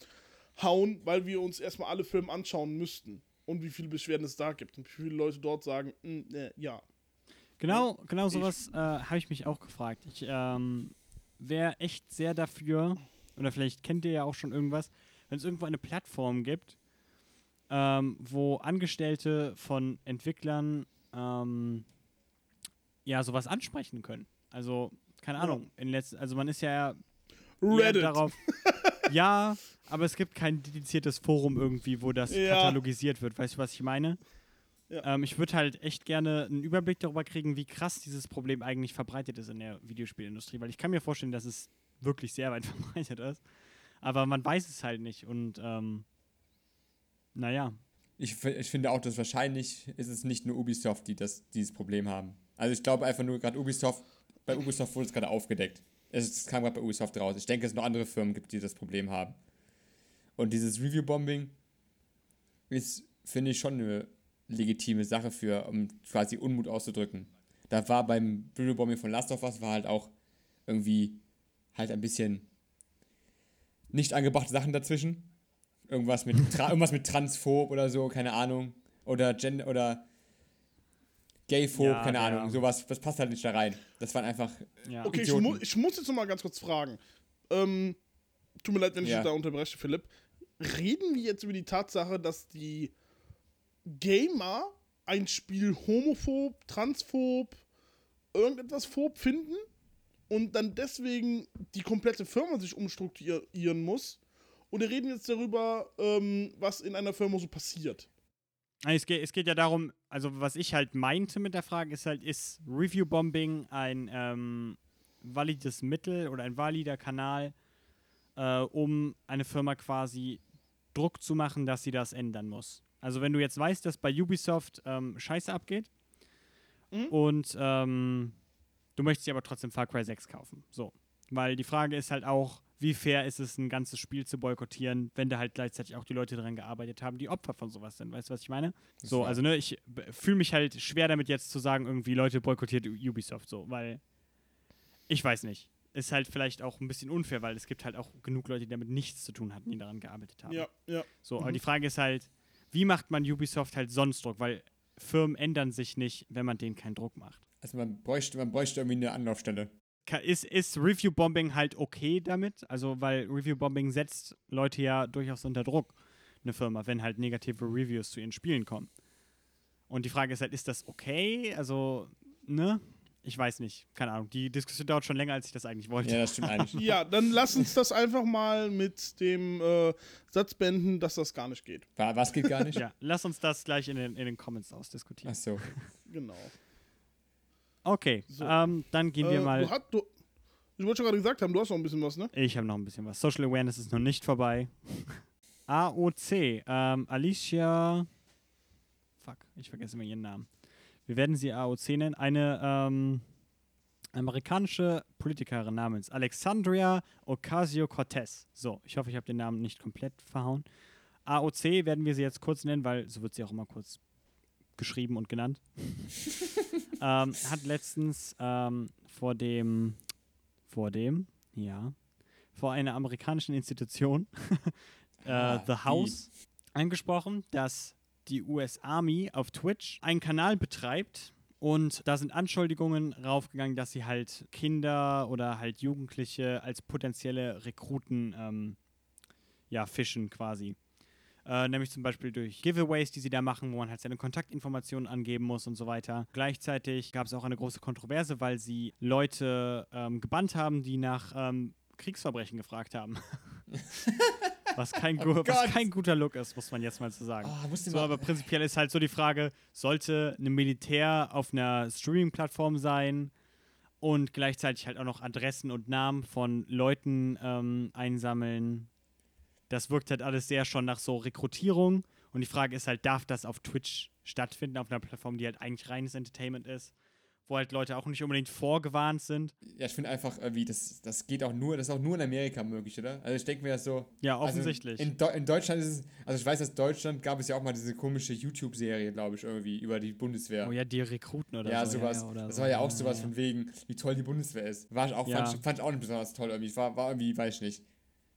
hauen, weil wir uns erstmal alle Firmen anschauen müssten. Und wie viele Beschwerden es da gibt. Und wie viele Leute dort sagen, "Mm, äh, ja. Genau, genau sowas äh, habe ich mich auch gefragt. Ich ähm, wäre echt sehr dafür, oder vielleicht kennt ihr ja auch schon irgendwas, wenn es irgendwo eine Plattform gibt, ähm, wo Angestellte von Entwicklern ähm, ja sowas ansprechen können. Also, keine. Ahnung, in letz also man ist ja Reddit. darauf. ja, aber es gibt kein dediziertes Forum irgendwie, wo das Ja. katalogisiert wird. Weißt du, was ich meine? Ja. Ähm, ich würde halt echt gerne einen Überblick darüber kriegen, wie krass dieses Problem eigentlich verbreitet ist in der Videospielindustrie, weil ich kann mir vorstellen, dass es wirklich sehr weit verbreitet ist. Aber man weiß es halt nicht und ähm, naja. Ich, ich finde auch, dass wahrscheinlich ist es nicht nur Ubisoft, die das, dieses Problem haben. Also ich glaube einfach nur gerade Ubisoft, bei Ubisoft wurde es gerade aufgedeckt. Es kam gerade bei Ubisoft raus. Ich denke, es noch andere Firmen gibt, die das Problem haben. Und dieses Review-Bombing ist, finde ich, schon eine legitime Sache für, um quasi Unmut auszudrücken. da war beim Bruno Bombing von Last of Us war halt auch irgendwie halt ein bisschen nicht angebrachte Sachen dazwischen. Irgendwas mit, irgendwas mit Transphob oder so, keine Ahnung. Oder Gender oder Gayphob, Ja, keine ja. Ahnung. Sowas, das passt halt nicht da rein. Das waren einfach. Ja. Okay, ich, mu ich muss jetzt noch mal ganz kurz fragen. Ähm, tut mir leid, wenn ich da unterbreche, Philipp. Reden wir jetzt über die Tatsache, dass die Gamer ein Spiel homophob, transphob, irgendetwas phob finden und dann deswegen die komplette Firma sich umstrukturieren muss? Oder reden wir jetzt darüber, ähm, was in einer Firma so passiert? Es geht, es geht ja darum, also was ich halt meinte mit der Frage ist halt, ist Review-Bombing ein ähm, valides Mittel oder ein valider Kanal, äh, um eine Firma quasi Druck zu machen, dass sie das ändern muss. Also wenn du jetzt weißt, dass bei Ubisoft ähm, Scheiße abgeht Mhm. und ähm, du möchtest dir aber trotzdem Far Cry 6 kaufen. So. Weil die Frage ist halt auch, wie fair ist es, ein ganzes Spiel zu boykottieren, wenn da halt gleichzeitig auch die Leute daran gearbeitet haben, die Opfer von sowas sind. Weißt du, was ich meine? So, also ne, ich fühle mich halt schwer damit jetzt zu sagen, irgendwie Leute boykottiert Ubisoft so, weil ich weiß nicht. Ist halt vielleicht auch ein bisschen unfair, weil es gibt halt auch genug Leute, die damit nichts zu tun hatten, die daran gearbeitet haben. Ja, ja. So, aber Mhm. die Frage ist halt, wie macht man Ubisoft halt sonst Druck? Weil Firmen ändern sich nicht, wenn man denen keinen Druck macht. Also man bräuchte, man bräuchte irgendwie eine Anlaufstelle. Ist, ist Review-Bombing halt okay damit? Also, weil Review-Bombing setzt Leute ja durchaus unter Druck, eine Firma, wenn halt negative Reviews zu ihren Spielen kommen. Und die Frage ist halt, ist das okay? Also, ne? Ich weiß nicht. Keine Ahnung. Die Diskussion dauert schon länger, als ich das eigentlich wollte. Ja, das stimmt eigentlich. Ja, dann lass uns das einfach mal mit dem äh, Satz beenden, dass das gar nicht geht. Wa- Was geht gar nicht? Ja, lass uns das gleich in den, in den Comments ausdiskutieren. Ach so. Genau. Okay, So. ähm, dann gehen wir Äh, mal. Du hat, du, ich wollte schon gerade gesagt haben, du hast noch ein bisschen was, ne? Ich habe noch ein bisschen was. Social Awareness ist noch nicht vorbei. AOC, ähm, Alicia. Fuck, ich vergesse immer ihren Namen. Wir werden sie AOC nennen. Eine ähm, amerikanische Politikerin namens Alexandria Ocasio-Cortez. So, ich hoffe, ich habe den Namen nicht komplett verhauen. AOC werden wir sie jetzt kurz nennen, weil so wird sie auch immer kurz geschrieben und genannt. ähm, hat letztens ähm, vor dem, vor dem, ja, vor einer amerikanischen Institution, äh, Ah, The die. House, angesprochen, dass die US Army auf Twitch einen Kanal betreibt und da sind Anschuldigungen raufgegangen, dass sie halt Kinder oder halt Jugendliche als potenzielle Rekruten ähm, ja, fischen quasi. Äh, nämlich zum Beispiel durch Giveaways, die sie da machen, wo man halt seine Kontaktinformationen angeben muss und so weiter. Gleichzeitig gab es auch eine große Kontroverse, weil sie Leute ähm, gebannt haben, die nach ähm, Kriegsverbrechen gefragt haben. was, kein gu- was kein guter Look ist, muss man jetzt mal so sagen. Oh, So, aber prinzipiell ist halt so die Frage, sollte ein Militär auf einer Streaming-Plattform sein und gleichzeitig halt auch noch Adressen und Namen von Leuten ähm, einsammeln? Das wirkt halt alles sehr schon nach so Rekrutierung. Und die Frage ist halt, darf das auf Twitch stattfinden, auf einer Plattform, die halt eigentlich reines Entertainment ist, wo halt Leute auch nicht unbedingt vorgewarnt sind? Ja, ich finde einfach irgendwie, das, das geht auch nur, das ist auch nur in Amerika möglich, oder? Also ich denke mir das so. Ja, also offensichtlich. in, Deu- in Deutschland ist es, also ich weiß, dass Deutschland gab es ja auch mal diese komische YouTube-Serie, glaube ich, irgendwie über die Bundeswehr. oh ja, die Rekruten oder ja, so. sowas. oder das so. war ja auch Ja, sowas ja. von wegen, wie toll die Bundeswehr ist. War ich auch, Ja. fand, ich, fand ich auch nicht besonders toll irgendwie. War, war irgendwie, weiß ich nicht.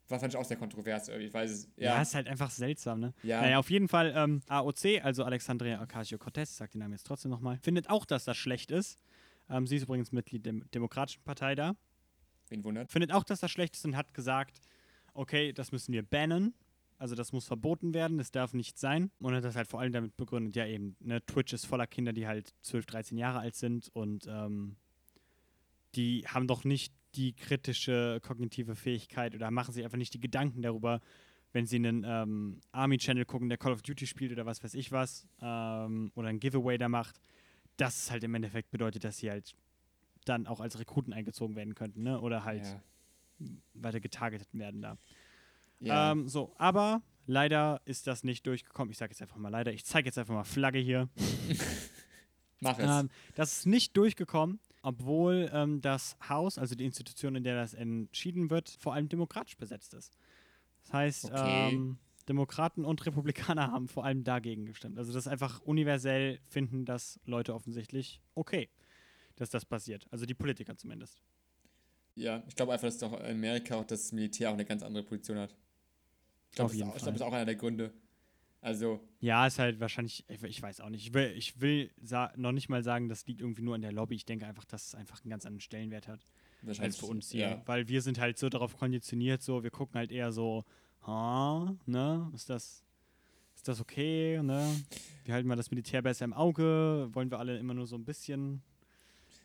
War, fand ich auch sehr kontrovers irgendwie. Ich weiß es. Ja, Ja. ist halt einfach seltsam, ne? Ja. Naja, auf jeden Fall, ähm, AOC, also Alexandria Ocasio-Cortez, sagt den Namen jetzt trotzdem nochmal, findet auch, dass das schlecht ist. Ähm, sie ist übrigens Mitglied der Demokratischen Partei da. Wen wundert? Findet auch, dass das schlecht ist und hat gesagt, okay, das müssen wir bannen. Also das muss verboten werden, das darf nicht sein. Und hat das halt vor allem damit begründet, ja eben, ne, Twitch ist voller Kinder, die halt 12, 13 Jahre alt sind und ähm, die haben doch nicht die kritische kognitive Fähigkeit oder machen sich einfach nicht die Gedanken darüber, wenn sie einen ähm, Army-Channel gucken, der Call of Duty spielt oder was weiß ich was, ähm, oder ein Giveaway da macht, dass es halt im Endeffekt bedeutet, dass sie halt dann auch als Rekruten eingezogen werden könnten, ne? Oder halt Ja. weiter getargetet werden da. Ja. Ähm, so, aber leider ist das nicht durchgekommen. Ich sage jetzt einfach mal leider. Ich zeige jetzt einfach mal Flagge hier. Mach es. Ähm, das ist nicht durchgekommen, obwohl ähm, das Haus, also die Institution, in der das entschieden wird, vor allem demokratisch besetzt ist. Das heißt, Okay. ähm, Demokraten und Republikaner haben vor allem dagegen gestimmt. Also das ist einfach universell finden das Leute offensichtlich okay. dass das passiert. Also die Politiker zumindest. Ja, ich glaube einfach, dass doch in Amerika auch das Militär auch eine ganz andere Position hat. Ich glaube, das, ist auch- ich Fall. glaube, das ist auch einer der Gründe. Also, Ja, ist halt wahrscheinlich, ich, weiß auch nicht. Ich will, ich will noch nicht mal sagen, das liegt irgendwie nur an der Lobby. Ich denke einfach, dass es einfach einen ganz anderen Stellenwert hat als für uns hier. Ja, Weil wir sind halt so darauf konditioniert, so, wir gucken halt eher so, ha, ne, ist das, ist das okay, ne? Wir halten mal das Militär besser im Auge, wollen wir alle immer nur so ein bisschen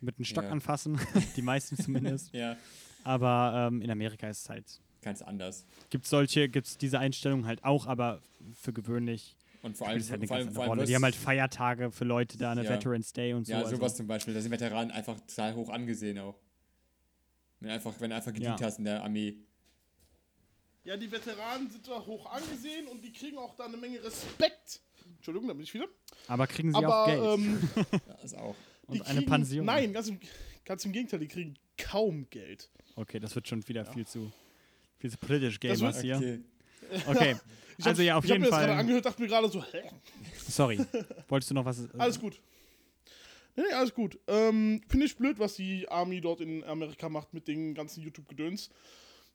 mit einem Stock Ja. anfassen, die meisten zumindest. ja, Aber ähm, in Amerika ist es halt, ganz anders. gibt es solche, gibt es diese Einstellung halt auch, aber für gewöhnlich Und vor allem, halt eine vor ganz allem, vor allem Rolle. Die haben halt Feiertage für Leute da, eine Ja. Veterans Day und so. Ja, also- sowas zum Beispiel. Da sind Veteranen einfach total hoch angesehen auch. Wenn du einfach, wenn du einfach gedient Ja. hast in der Armee. Ja, die Veteranen sind da hoch angesehen und die kriegen auch da eine Menge Respekt. Entschuldigung, da bin ich wieder. aber kriegen sie auch Aber Geld ähm, Ja, ist auch. und die eine kriegen, Pension. Nein, ganz im, ganz im Gegenteil, die kriegen kaum Geld. Okay, das wird schon wieder viel zu viel politisch Gamers wird- hier. Okay. Okay, also ja, auf ich hab jeden mir das gerade Fall. angehört, dachte mir gerade so, hä? Sorry, wolltest du noch was? äh, Alles gut. Nee, nee, alles gut. Ähm, Finde ich blöd, was die Army dort in Amerika macht mit den ganzen YouTube-Gedöns.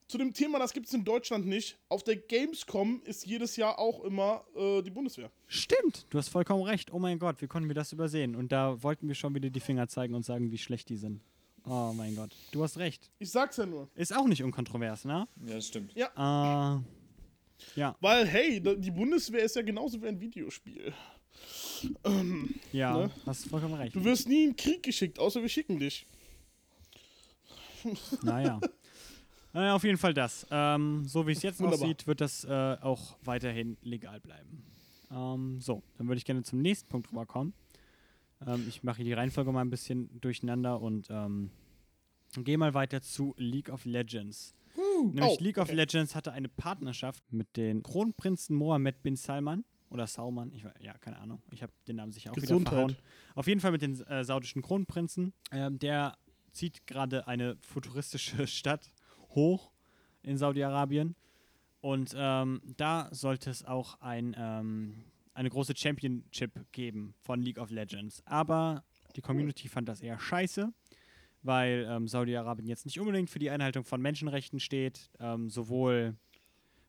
Zu dem Thema, das gibt es in Deutschland nicht. Auf der Gamescom ist jedes Jahr auch immer äh, die Bundeswehr. Stimmt, du hast vollkommen recht. Oh mein Gott, wie konnten wir das übersehen? Und da wollten wir schon wieder die Finger zeigen und sagen, wie schlecht die sind. Oh mein Gott, du hast recht. Ich sag's ja nur. Ist auch nicht unkontrovers, ne? Ja, das stimmt. Äh, ja, Weil, hey, die Bundeswehr ist ja genauso wie ein Videospiel. ja, Ne? hast vollkommen recht. Du wirst nie in den Krieg geschickt, außer wir schicken dich. Naja. Naja, auf jeden Fall das. Ähm, so wie es jetzt Wunderbar. aussieht, wird das äh, auch weiterhin legal bleiben. Ähm, so, dann würde ich gerne zum nächsten Punkt rüberkommen. Ähm, ich mache hier die Reihenfolge mal ein bisschen durcheinander und ähm, gehe mal weiter zu League of Legends. Nämlich Oh, League of okay. Legends hatte eine Partnerschaft mit den Kronprinzen Mohammed bin Salman oder Salman, ich, ja, keine Ahnung. Ich habe den Namen sicher auch wieder Gesundheit. verhauen. Auf jeden Fall mit den äh, saudischen Kronprinzen. Ähm, der zieht gerade eine futuristische Stadt hoch in Saudi-Arabien. Und ähm, da sollte es auch ein, ähm, eine große Championship geben von League of Legends. Aber die Community fand das eher scheiße, weil ähm, Saudi-Arabien jetzt nicht unbedingt für die Einhaltung von Menschenrechten steht, ähm, sowohl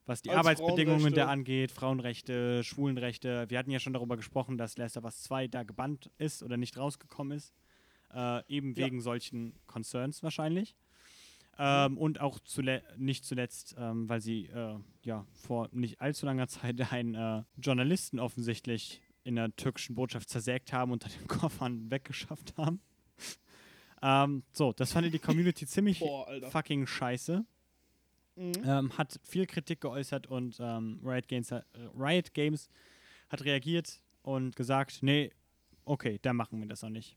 was die Als Arbeitsbedingungen da angeht, Frauenrechte, Schwulenrechte. Wir hatten ja schon darüber gesprochen, dass Last of Us 2 da gebannt ist oder nicht rausgekommen ist. Äh, eben Ja. wegen solchen Concerns wahrscheinlich. Ähm, und auch zule nicht zuletzt, ähm, weil sie äh, ja vor nicht allzu langer Zeit einen äh, Journalisten offensichtlich in der türkischen Botschaft zersägt haben und dann den Koffern weggeschafft haben. ähm, so, das fand die Community ziemlich Boah, fucking scheiße. Mhm. Ähm, hat viel Kritik geäußert und ähm, Riot, Games, hat- äh, Riot Games hat reagiert und gesagt, nee, okay, dann machen wir das auch nicht.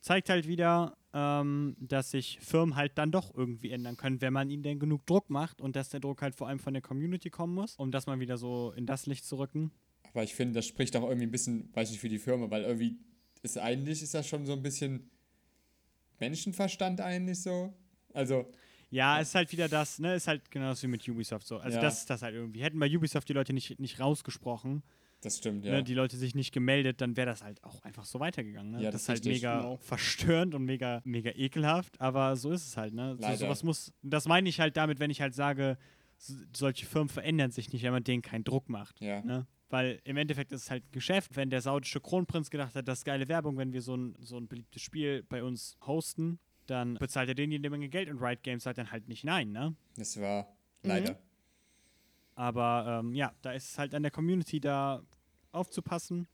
Zeigt halt wieder, ähm, dass sich Firmen halt dann doch irgendwie ändern können, wenn man ihnen denn genug Druck macht und dass der Druck halt vor allem von der Community kommen muss, um das mal wieder so in das Licht zu rücken. Aber ich finde, das spricht auch irgendwie ein bisschen, weiß nicht, für die Firma, weil irgendwie ist eigentlich ist das schon so ein bisschen Menschenverstand eigentlich so. Also, Ja, ist halt wieder das, ne, ist halt genauso wie mit Ubisoft so. Also Ja. das ist das halt irgendwie. Hätten bei Ubisoft die Leute nicht, nicht rausgesprochen, das stimmt, ja. ne, die Leute sich nicht gemeldet, dann wäre das halt auch einfach so weitergegangen. Ne? Ja, das das ist halt richtig, mega genau. verstörend und mega, mega ekelhaft, aber so ist es halt. Ne? So, Leider. sowas muss, das meine ich halt damit, wenn ich halt sage, s- solche Firmen verändern sich nicht, wenn man denen keinen Druck macht. ja. Ne? Weil im Endeffekt ist es halt ein Geschäft. Wenn der saudische Kronprinz gedacht hat, das ist geile Werbung, wenn wir so ein, so ein beliebtes Spiel bei uns hosten, dann bezahlt er denen jede Menge Geld und Riot Games sagt dann halt nicht nein, ne? Das war Mhm. Aber ähm, ja, da ist es halt an der Community da aufzupassen,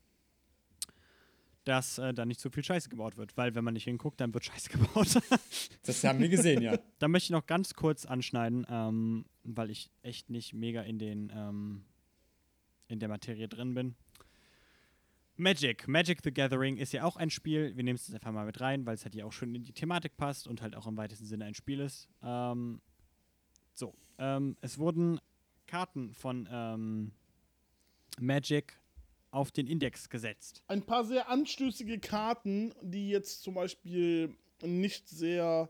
dass äh, da nicht so viel Scheiße gebaut wird. Weil wenn man nicht hinguckt, dann wird Scheiße gebaut. Das haben wir gesehen, ja. da möchte ich noch ganz kurz anschneiden, ähm, weil ich echt nicht mega in den ähm, in der Materie drin bin. Magic. Magic the Gathering ist ja auch ein Spiel. Wir nehmen es jetzt einfach mal mit rein, weil es halt hier auch schon in die Thematik passt und halt auch im weitesten Sinne ein Spiel ist. Ähm, so. Ähm, es wurden Karten von ähm, Magic auf den Index gesetzt. Ein paar sehr anstößige Karten, die jetzt zum Beispiel nicht sehr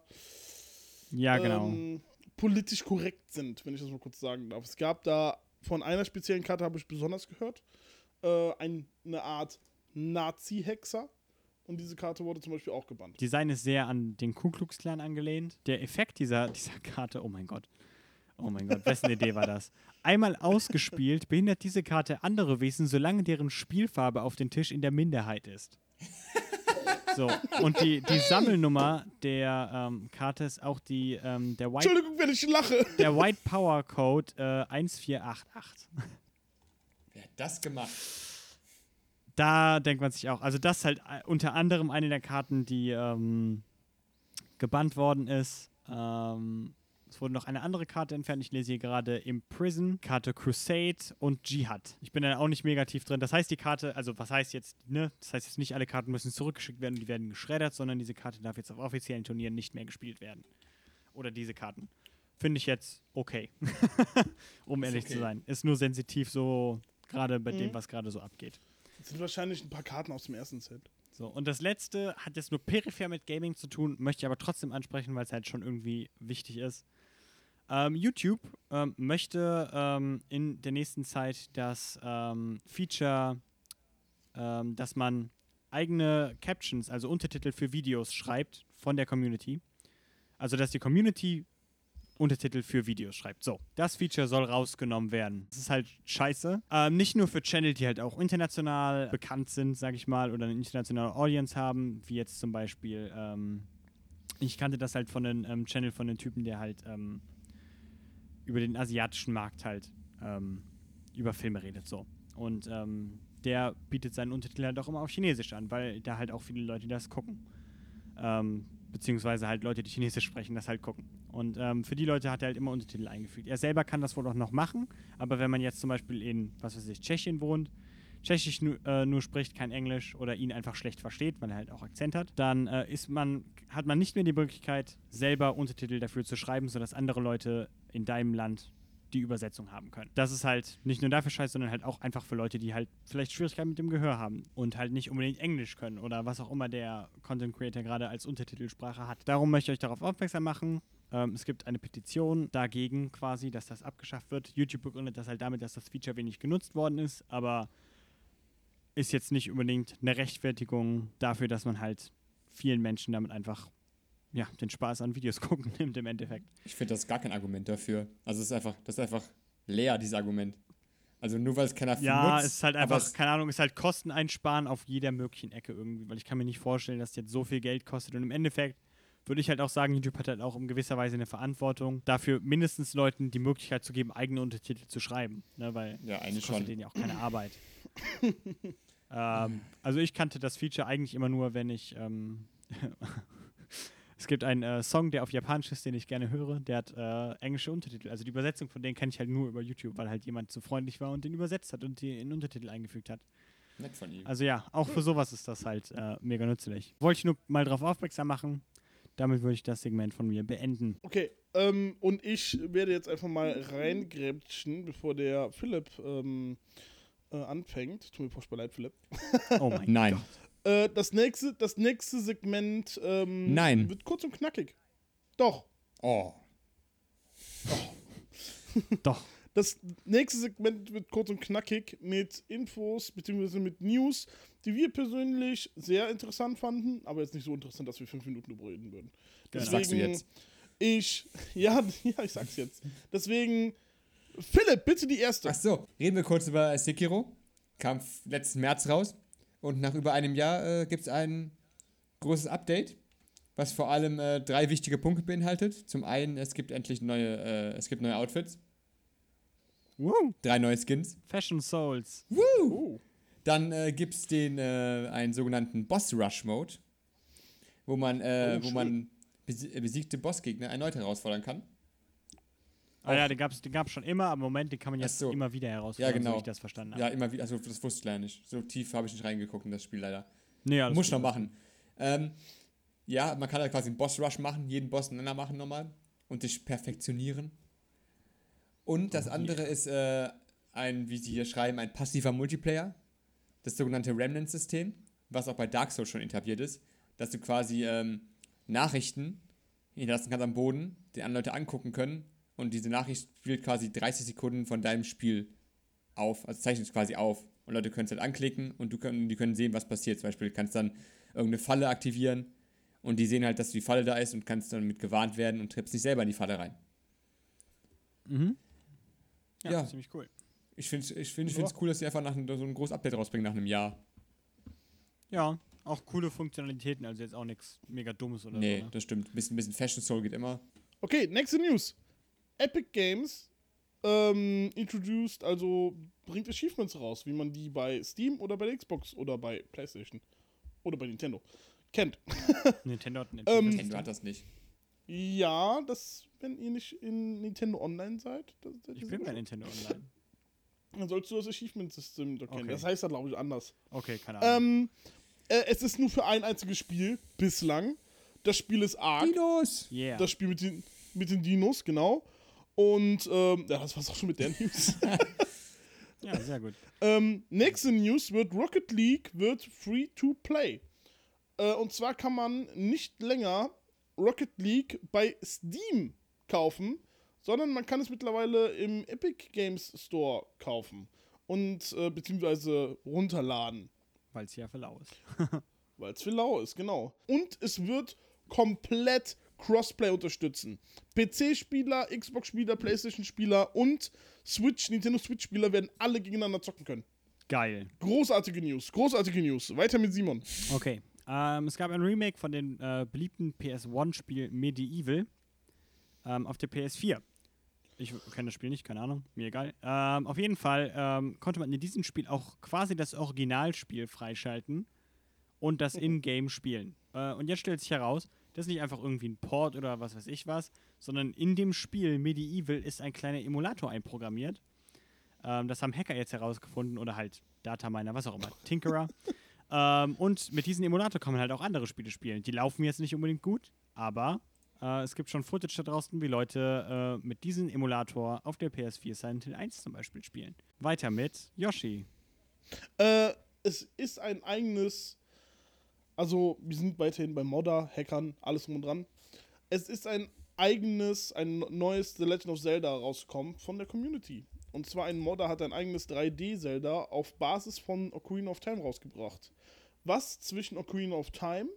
Ja, genau. ähm, politisch korrekt sind, wenn ich das mal kurz sagen darf. Es gab da von einer speziellen Karte, habe ich besonders gehört, äh, ein, eine Art Nazi-Hexer und diese Karte wurde zum Beispiel auch gebannt. Design ist sehr an den Ku Klux Klan angelehnt. Der Effekt dieser, dieser Karte, oh mein Gott. Oh mein Gott, wessen Idee war das? Einmal ausgespielt, behindert diese Karte andere Wesen, solange deren Spielfarbe auf den Tisch in der Minderheit ist. So, und die, die Sammelnummer der ähm, Karte ist auch die, ähm, der, White, Entschuldigung, wenn ich lache. der White Power Code äh, 1488. Wer hat das gemacht? Da denkt man sich auch, also das ist halt äh, unter anderem eine der Karten, die ähm, gebannt worden ist. Ähm, es wurde noch eine andere Karte entfernt. Ich lese hier gerade Imprison, Karte Crusade und Jihad. Ich bin da auch nicht negativ drin. Das heißt, die Karte, also was heißt jetzt, ne? Das heißt jetzt nicht alle Karten müssen zurückgeschickt werden und die werden geschreddert, sondern diese Karte darf jetzt auf offiziellen Turnieren nicht mehr gespielt werden. Oder diese Karten. Finde ich jetzt okay. um Ist ehrlich okay. zu sein. Ist nur sensitiv so, gerade bei dem, Mhm. was gerade so abgeht. Das sind wahrscheinlich ein paar Karten aus dem ersten Set. So, und das letzte hat jetzt nur peripher mit Gaming zu tun, möchte ich aber trotzdem ansprechen, weil es halt schon irgendwie wichtig ist. Ähm, YouTube ähm, möchte ähm, in der nächsten Zeit das ähm, Feature, ähm, dass man eigene Captions, also Untertitel für Videos schreibt von der Community. Also, dass die Community Untertitel für Videos schreibt. So, das Feature soll rausgenommen werden. Das ist halt scheiße. Ähm, nicht nur für Channel, die halt auch international bekannt sind, sag ich mal, oder eine internationale Audience haben, wie jetzt zum Beispiel, ähm, ich kannte das halt von einem ähm, Channel von einem Typen, der halt ähm, über den asiatischen Markt halt ähm, über Filme redet, so. Und ähm, der bietet seinen Untertitel halt auch immer auf Chinesisch an, weil da halt auch viele Leute das gucken. Ähm, beziehungsweise halt Leute, die Chinesisch sprechen, das halt gucken. Und ähm, für die Leute hat er halt immer Untertitel eingefügt. Er selber kann das wohl auch noch machen, aber wenn man jetzt zum Beispiel in, was weiß ich, Tschechien wohnt, Tschechisch nu, äh, nur spricht, kein Englisch oder ihn einfach schlecht versteht, weil er halt auch Akzent hat, dann äh, ist man, hat man nicht mehr die Möglichkeit, selber Untertitel dafür zu schreiben, sodass andere Leute in deinem Land die Übersetzung haben können. Das ist halt nicht nur dafür scheiße, sondern halt auch einfach für Leute, die halt vielleicht Schwierigkeiten mit dem Gehör haben und halt nicht unbedingt Englisch können oder was auch immer der Content Creator gerade als Untertitelsprache hat. Darum möchte ich euch darauf aufmerksam machen. Ähm, es gibt eine Petition dagegen quasi, dass das abgeschafft wird. YouTube begründet das halt damit, dass das Feature wenig genutzt worden ist, aber ist jetzt nicht unbedingt eine Rechtfertigung dafür, dass man halt vielen Menschen damit einfach ja, den Spaß an Videos gucken nimmt im Endeffekt. Ich finde das gar kein Argument dafür. Also es ist einfach, das ist einfach leer, dieses Argument. Also nur weil es keiner Ja, nutzt, es ist halt aber einfach, es- keine Ahnung, es ist halt Kosten einsparen auf jeder möglichen Ecke irgendwie, weil ich kann mir nicht vorstellen, dass jetzt so viel Geld kostet und im Endeffekt würde ich halt auch sagen, YouTube hat halt auch in gewisser Weise eine Verantwortung, dafür mindestens Leuten die Möglichkeit zu geben, eigene Untertitel zu schreiben, ne, weil Ja, das eigentlich kostet schon. denen ja auch keine Arbeit. ähm, also ich kannte das Feature eigentlich immer nur, wenn ich ähm, es gibt einen äh, Song, der auf Japanisch ist, den ich gerne höre, der hat äh, englische Untertitel. Also die Übersetzung von denen kenne ich halt nur über YouTube, weil halt jemand so freundlich war und den übersetzt hat und die in Untertitel eingefügt hat. Nett von ihm. Also ja, auch für sowas ist das halt äh, mega nützlich. Wollte ich nur mal darauf aufmerksam machen. Damit würde ich das Segment von mir beenden. Okay, ähm, und ich werde jetzt einfach mal reingrätschen, bevor der Philipp ähm, äh, anfängt. Tut mir furchtbar leid, Philipp. Oh mein Nein. Äh, das, nächste, das nächste Segment ähm, Nein. wird kurz und knackig. Doch. Oh. Doch. Das nächste Segment wird kurz und knackig mit Infos bzw. mit News, die wir persönlich sehr interessant fanden, aber jetzt nicht so interessant, dass wir fünf Minuten drüber reden würden. Das sagst du jetzt. Ich, ja, ja, ich sag's jetzt. Deswegen, Philipp, bitte die erste. Ach so, reden wir kurz über Sekiro. Kam letzten März raus. Und nach über einem Jahr äh, gibt es ein großes Update, was vor allem äh, drei wichtige Punkte beinhaltet. Zum einen, es gibt endlich neue, äh, es gibt neue Outfits, Woo. drei neue Skins. Fashion Souls. Oh. Dann äh, gibt es den äh, einen sogenannten Boss Rush Mode, wo man, äh, Oh, wo man äh, besiegte Bossgegner erneut herausfordern kann. Ah ja, den gab es den gab's schon immer, aber im Moment, den kann man jetzt so. immer wieder herausfinden, Ja, genau. so wie ich das verstanden habe. Ja, immer wieder, also das wusste ich leider nicht. So tief habe ich nicht reingeguckt in das Spiel leider. nee, alles Muss gut. noch machen. Ähm, ja, man kann halt quasi einen Boss Rush machen, jeden Boss ineinander machen nochmal und dich perfektionieren. Und das andere ist äh, ein, wie sie hier schreiben, ein passiver Multiplayer. Das sogenannte Remnant-System, was auch bei Dark Souls schon etabliert ist, dass du quasi ähm, Nachrichten hinterlassen kannst am Boden, die andere Leute angucken können und diese Nachricht spielt quasi 30 Sekunden von deinem Spiel auf, also zeichnet es quasi auf und Leute können es halt anklicken und du können, die können sehen, was passiert. Zum Beispiel kannst dann irgendeine Falle aktivieren und die sehen halt, dass die Falle da ist und kannst dann mit gewarnt werden und trippst nicht selber in die Falle rein. Mhm. Ja, Ja. ziemlich cool. Ich finde es ich find, ich find's cool, dass sie einfach nach, so ein großes Update rausbringen nach einem Jahr. Ja, auch coole Funktionalitäten, also jetzt auch nichts mega Dummes oder nee, so. Ne? das stimmt. Ein bisschen, bisschen Fashion Soul geht immer. Okay, nächste News. Epic Games ähm, introduced, also bringt Achievements raus, wie man die bei Steam oder bei der Xbox oder bei PlayStation oder bei Nintendo kennt. Nintendo hat Ähm, Nintendo hat das nicht. Ja, das, wenn ihr nicht in Nintendo Online seid, das, das Ich bin bei Nintendo Online. dann sollst du das Achievement-System doch kennen. Okay. Das heißt da, glaube ich, anders. Okay, keine Ahnung. Ähm, äh, es ist nur für ein einziges Spiel bislang. Das Spiel ist Ark. Dinos! yeah. Das Spiel mit den, mit den Dinos, genau. Und ähm, ja, das war's auch schon mit der News. ja, sehr gut. ähm, nächste News wird Rocket League wird free to play. Äh, und zwar kann man nicht länger Rocket League bei Steam kaufen, sondern man kann es mittlerweile im Epic Games Store kaufen und äh, beziehungsweise runterladen. Weil es ja für lau ist. Weil es für lau ist, genau. Und es wird komplett Crossplay unterstützen. PC-Spieler, Xbox-Spieler, PlayStation-Spieler und Switch, Nintendo Switch-Spieler werden alle gegeneinander zocken können. Geil. Großartige News, großartige News. Weiter mit Simon. Okay. Ähm, es gab ein Remake von dem äh, beliebten PS1-Spiel Medieval ähm, auf der PS4. Ich kenne das Spiel nicht, keine Ahnung, mir egal. Ähm, auf jeden Fall ähm, konnte man in diesem Spiel auch quasi das Originalspiel freischalten und das in-game spielen. Äh, und jetzt stellt sich heraus, das ist nicht einfach irgendwie ein Port oder was weiß ich was, sondern in dem Spiel Medieval ist ein kleiner Emulator einprogrammiert. Ähm, das haben Hacker jetzt herausgefunden oder halt Dataminer, was auch immer, Tinkerer. ähm, und mit diesem Emulator kann man halt auch andere Spiele spielen. Die laufen jetzt nicht unbedingt gut, aber äh, es gibt schon Footage da draußen, wie Leute äh, mit diesem Emulator auf der PS4 Silent Hill 1 zum Beispiel spielen. Weiter mit Yoshi. Äh, es ist ein eigenes, also wir sind weiterhin bei Modder, Hackern, alles drum und dran. Es ist ein eigenes, ein neues The Legend of Zelda rausgekommen von der Community. Und zwar ein Modder hat ein eigenes 3D-Zelda auf Basis von Ocarina of Time rausgebracht. Was zwischen Ocarina of Time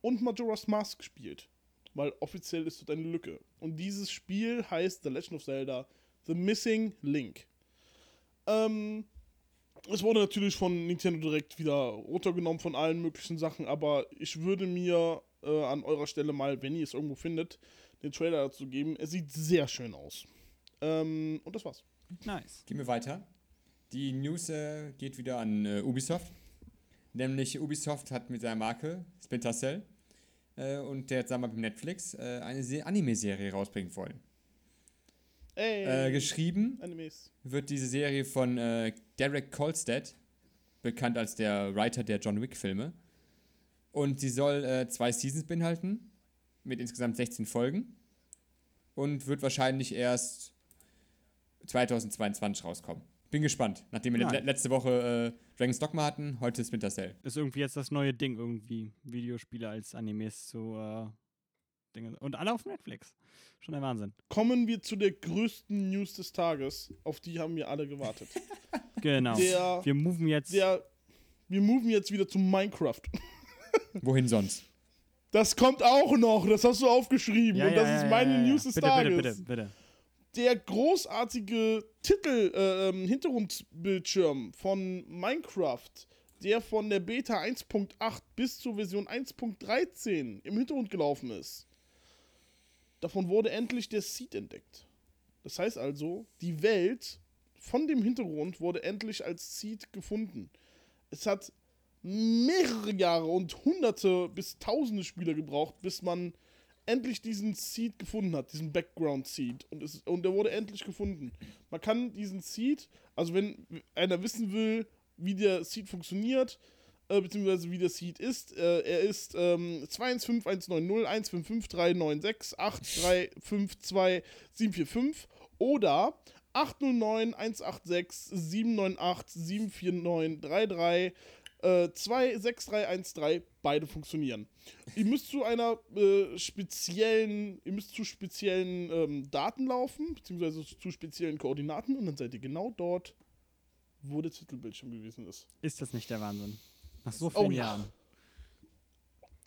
und Majora's Mask spielt. Weil offiziell ist dort eine Lücke. Und dieses Spiel heißt The Legend of Zelda The Missing Link. Ähm, es wurde natürlich von Nintendo direkt wieder runtergenommen von allen möglichen Sachen, aber ich würde mir äh, an eurer Stelle mal, wenn ihr es irgendwo findet, den Trailer dazu geben. Es sieht sehr schön aus. Ähm, und das war's. Nice. Gehen wir weiter. Die News äh, geht wieder an äh, Ubisoft. Nämlich Ubisoft hat mit seiner Marke Splinter Cell äh, und der zusammen mit Netflix äh, eine Se- Anime-Serie rausbringen wollen. Ey, Äh, geschrieben Animes. wird diese Serie von äh, Derek Kolstad, bekannt als der Writer der John Wick-Filme. Und sie soll äh, zwei Seasons beinhalten, mit insgesamt 16 Folgen. Und wird wahrscheinlich erst 2022 rauskommen. Bin gespannt, nachdem wir le letzte Woche äh, Dragon's Dogma hatten, heute Splinter Cell. Ist irgendwie jetzt das neue Ding, irgendwie Videospiele als Animes zu äh, Dinge. Und alle auf Netflix. Schon der Wahnsinn. Kommen wir zu der größten News des Tages. Auf die haben wir alle gewartet. Genau. Der- Wir moven jetzt. Der, wir moven jetzt wieder zu Minecraft. Wohin sonst? Das kommt auch noch, das hast du aufgeschrieben. Ja, und ja, das ja, ist meine ja, ja. News des bitte, Tages. Bitte, bitte, bitte. der großartige Titel, äh, ähm, Hintergrundbildschirm von Minecraft, der von der Beta 1.8 bis zur Version 1.13 im Hintergrund gelaufen ist. Davon wurde endlich der Seed entdeckt. Das heißt also, die Welt von dem Hintergrund wurde endlich als Seed gefunden. Es hat mehrere Jahre und hunderte bis tausende Spieler gebraucht, bis man endlich diesen Seed gefunden hat, diesen Background Seed. Und, es, und der wurde endlich gefunden. Man kann diesen Seed, also wenn einer wissen will, wie der Seed funktioniert, äh, beziehungsweise wie der Seed ist, äh, er ist ähm, 215190 155396 8352745 oder 809 186 798 74933 äh, 26313, beide funktionieren. Ihr müsst zu einer äh, speziellen, ihr müsst zu speziellen ähm, Daten laufen, beziehungsweise zu speziellen Koordinaten und dann seid ihr genau dort, wo der Titelbildschirm gewesen ist. Ist das nicht der Wahnsinn? Nach so Oh vielen ja. Jahren.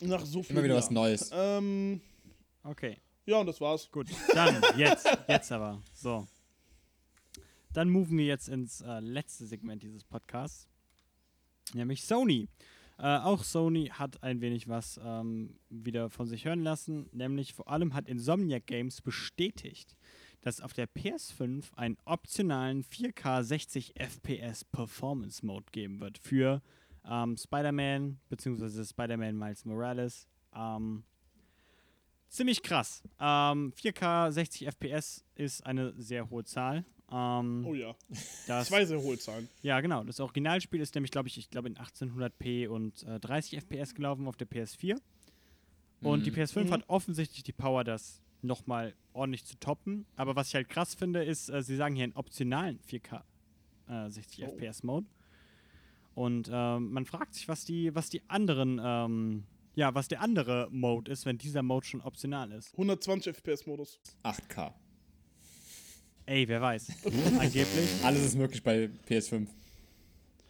Nach so viel. Immer wieder was Neues. Ähm, Okay, ja, und das war's. gut. Dann, jetzt, jetzt aber. So. Dann moven wir jetzt ins äh, letzte Segment dieses Podcasts. Nämlich Sony. Äh, auch Sony hat ein wenig was ähm, wieder von sich hören lassen. Nämlich vor allem hat Insomniac Games bestätigt, dass es auf der PS5 einen optionalen 4K 60 FPS Performance Mode geben wird für ähm, Spider-Man bzw. Spider-Man Miles Morales. Ähm, ziemlich krass. Ähm, 4K 60 FPS ist eine sehr hohe Zahl. Ähm, Oh ja. das, Zwei sehr hohe Zahlen. ja, genau. Das Originalspiel ist nämlich, glaube ich, ich glaube in 1800p und äh, 30 FPS gelaufen auf der PS4. Und die Mhm. PS5 Mhm. hat offensichtlich die Power, das nochmal ordentlich zu toppen. Aber was ich halt krass finde, ist, äh, sie sagen hier einen optionalen 4K äh, 60 Oh. FPS Mode. Und ähm, man fragt sich, was die, was die anderen, ähm, ja, was der andere Mode ist, wenn dieser Mode schon optional ist. 120 FPS-Modus. 8K. Ey, wer weiß. Angeblich. Alles ist möglich bei PS5.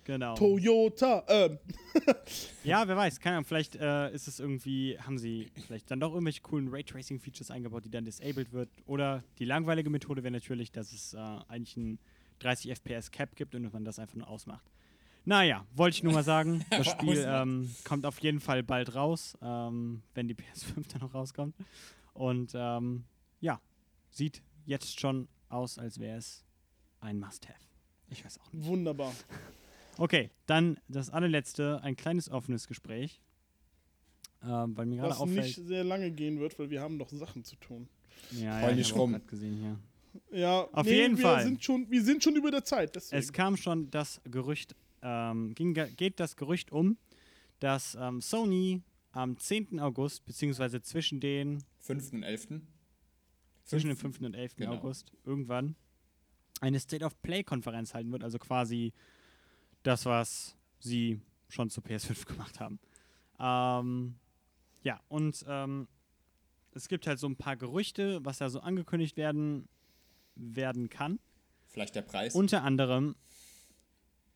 Genau. Toyota. Ähm, Ja, wer weiß, keine Ahnung, vielleicht äh, ist es irgendwie, haben sie vielleicht dann doch irgendwelche coolen Raytracing-Features eingebaut, die dann disabled wird. Oder die langweilige Methode wäre natürlich, dass es äh, eigentlich ein 30 FPS Cap gibt und man das einfach nur ausmacht. Naja, wollte ich nur mal sagen, das Spiel ähm, kommt auf jeden Fall bald raus, ähm, wenn die PS5 dann noch rauskommt. Und ähm, ja, sieht jetzt schon aus, als wäre es ein Must-Have. Ich weiß auch nicht. wunderbar. Okay, dann das allerletzte, ein kleines offenes Gespräch. Ähm, weil mir gerade Was auffällt. nicht sehr lange gehen wird, weil wir haben noch Sachen zu tun. ja, Heul ja, ich rum. grad gesehen hier. Ja, Auf nee, jeden wir Fall. Sind schon, wir sind schon über der Zeit. Deswegen. Es kam schon das Gerücht, ähm, ging, ge- geht das Gerücht um, dass ähm, Sony am 10. August, beziehungsweise zwischen den, 5. und 11. zwischen dem 5. und 11. Genau. August, irgendwann, eine State of Play-Konferenz halten wird, also quasi das, was sie schon zur PS5 gemacht haben. Ähm, ja, und ähm, es gibt halt so ein paar Gerüchte, was da so angekündigt werden, werden kann. Vielleicht der Preis. Unter anderem,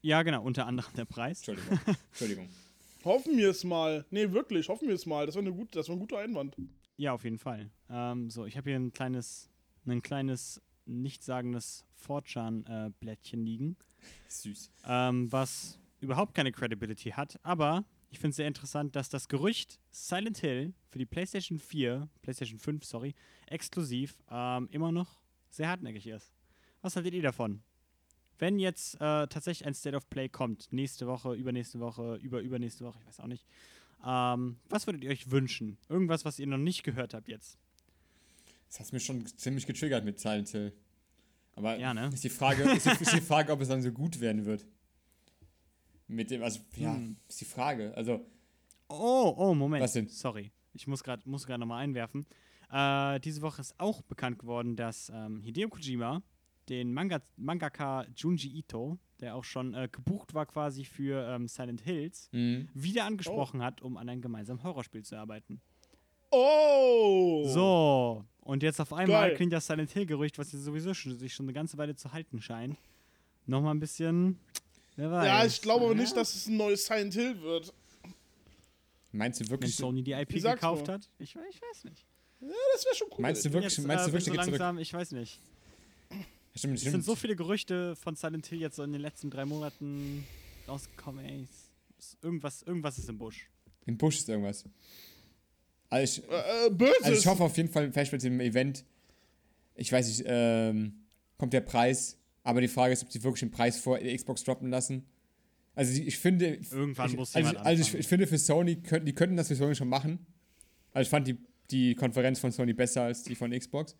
ja genau, unter anderem der Preis. Entschuldigung. Entschuldigung. Hoffen wir es mal. Nee, wirklich, hoffen wir es mal. Das war, eine gute, das war ein guter Einwand. Ja, auf jeden Fall. Ähm, so, ich habe hier ein kleines, ein kleines, nichtssagendes Fortran-Blättchen liegen, Süß. ähm, was überhaupt keine Credibility hat, aber ich finde es sehr interessant, dass das Gerücht Silent Hill für die PlayStation 4, PlayStation 5, sorry, exklusiv ähm, immer noch sehr hartnäckig ist. Was haltet ihr davon? Wenn jetzt äh, tatsächlich ein State of Play kommt, nächste Woche, übernächste Woche, über übernächste Woche, ich weiß auch nicht, ähm, was würdet ihr euch wünschen? Irgendwas, was ihr noch nicht gehört habt jetzt? Das hat mich schon ziemlich getriggert mit Silent Hill. Aber Ja, ne? ist, die Frage, ist, die, ist die Frage, ob es dann so gut werden wird. Mit dem, also, ja, Hm. ist die Frage. Also, Oh, oh, Moment. Was denn? Sorry. Ich muss gerade muss grad nochmal einwerfen. Äh, diese Woche ist auch bekannt geworden, dass ähm, Hideo Kojima den Manga Mangaka Junji Ito, der auch schon äh, gebucht war quasi für ähm, Silent Hills, mh, wieder angesprochen hat, um an einem gemeinsamen Horrorspiel zu arbeiten. Oh! So, und jetzt auf einmal Geil. klingt das Silent Hill-Gerücht, was sowieso schon, sich schon eine ganze Weile zu halten scheint, nochmal ein bisschen. Wer weiß. Ja, ich glaube aber Ja, nicht, dass es ein neues Silent Hill wird. meinst du Wenn wirklich, Sony die IP gekauft nur. hat. Ich, ich weiß nicht. Ja, das wäre schon cool. meinst du wirklich, jetzt, meinst äh, du wirklich, so langsam, ich weiß nicht. Stimmt, Es stimmt. sind so viele Gerüchte von Silent Hill jetzt so in den letzten drei Monaten rausgekommen, ey. Irgendwas, irgendwas ist im Busch. Im Busch ist irgendwas. Also ich, äh, äh, Böses. also ich hoffe auf jeden Fall, vielleicht mit dem Event, ich weiß nicht, ähm, kommt der Preis, aber die Frage ist, ob sie wirklich den Preis vor der Xbox droppen lassen. Also ich finde, Irgendwann ich, muss also, jemand also ich, anfangen. ich finde für Sony, die könnten das für Sony schon machen. Also ich fand die, die Konferenz von Sony besser als die von Xbox.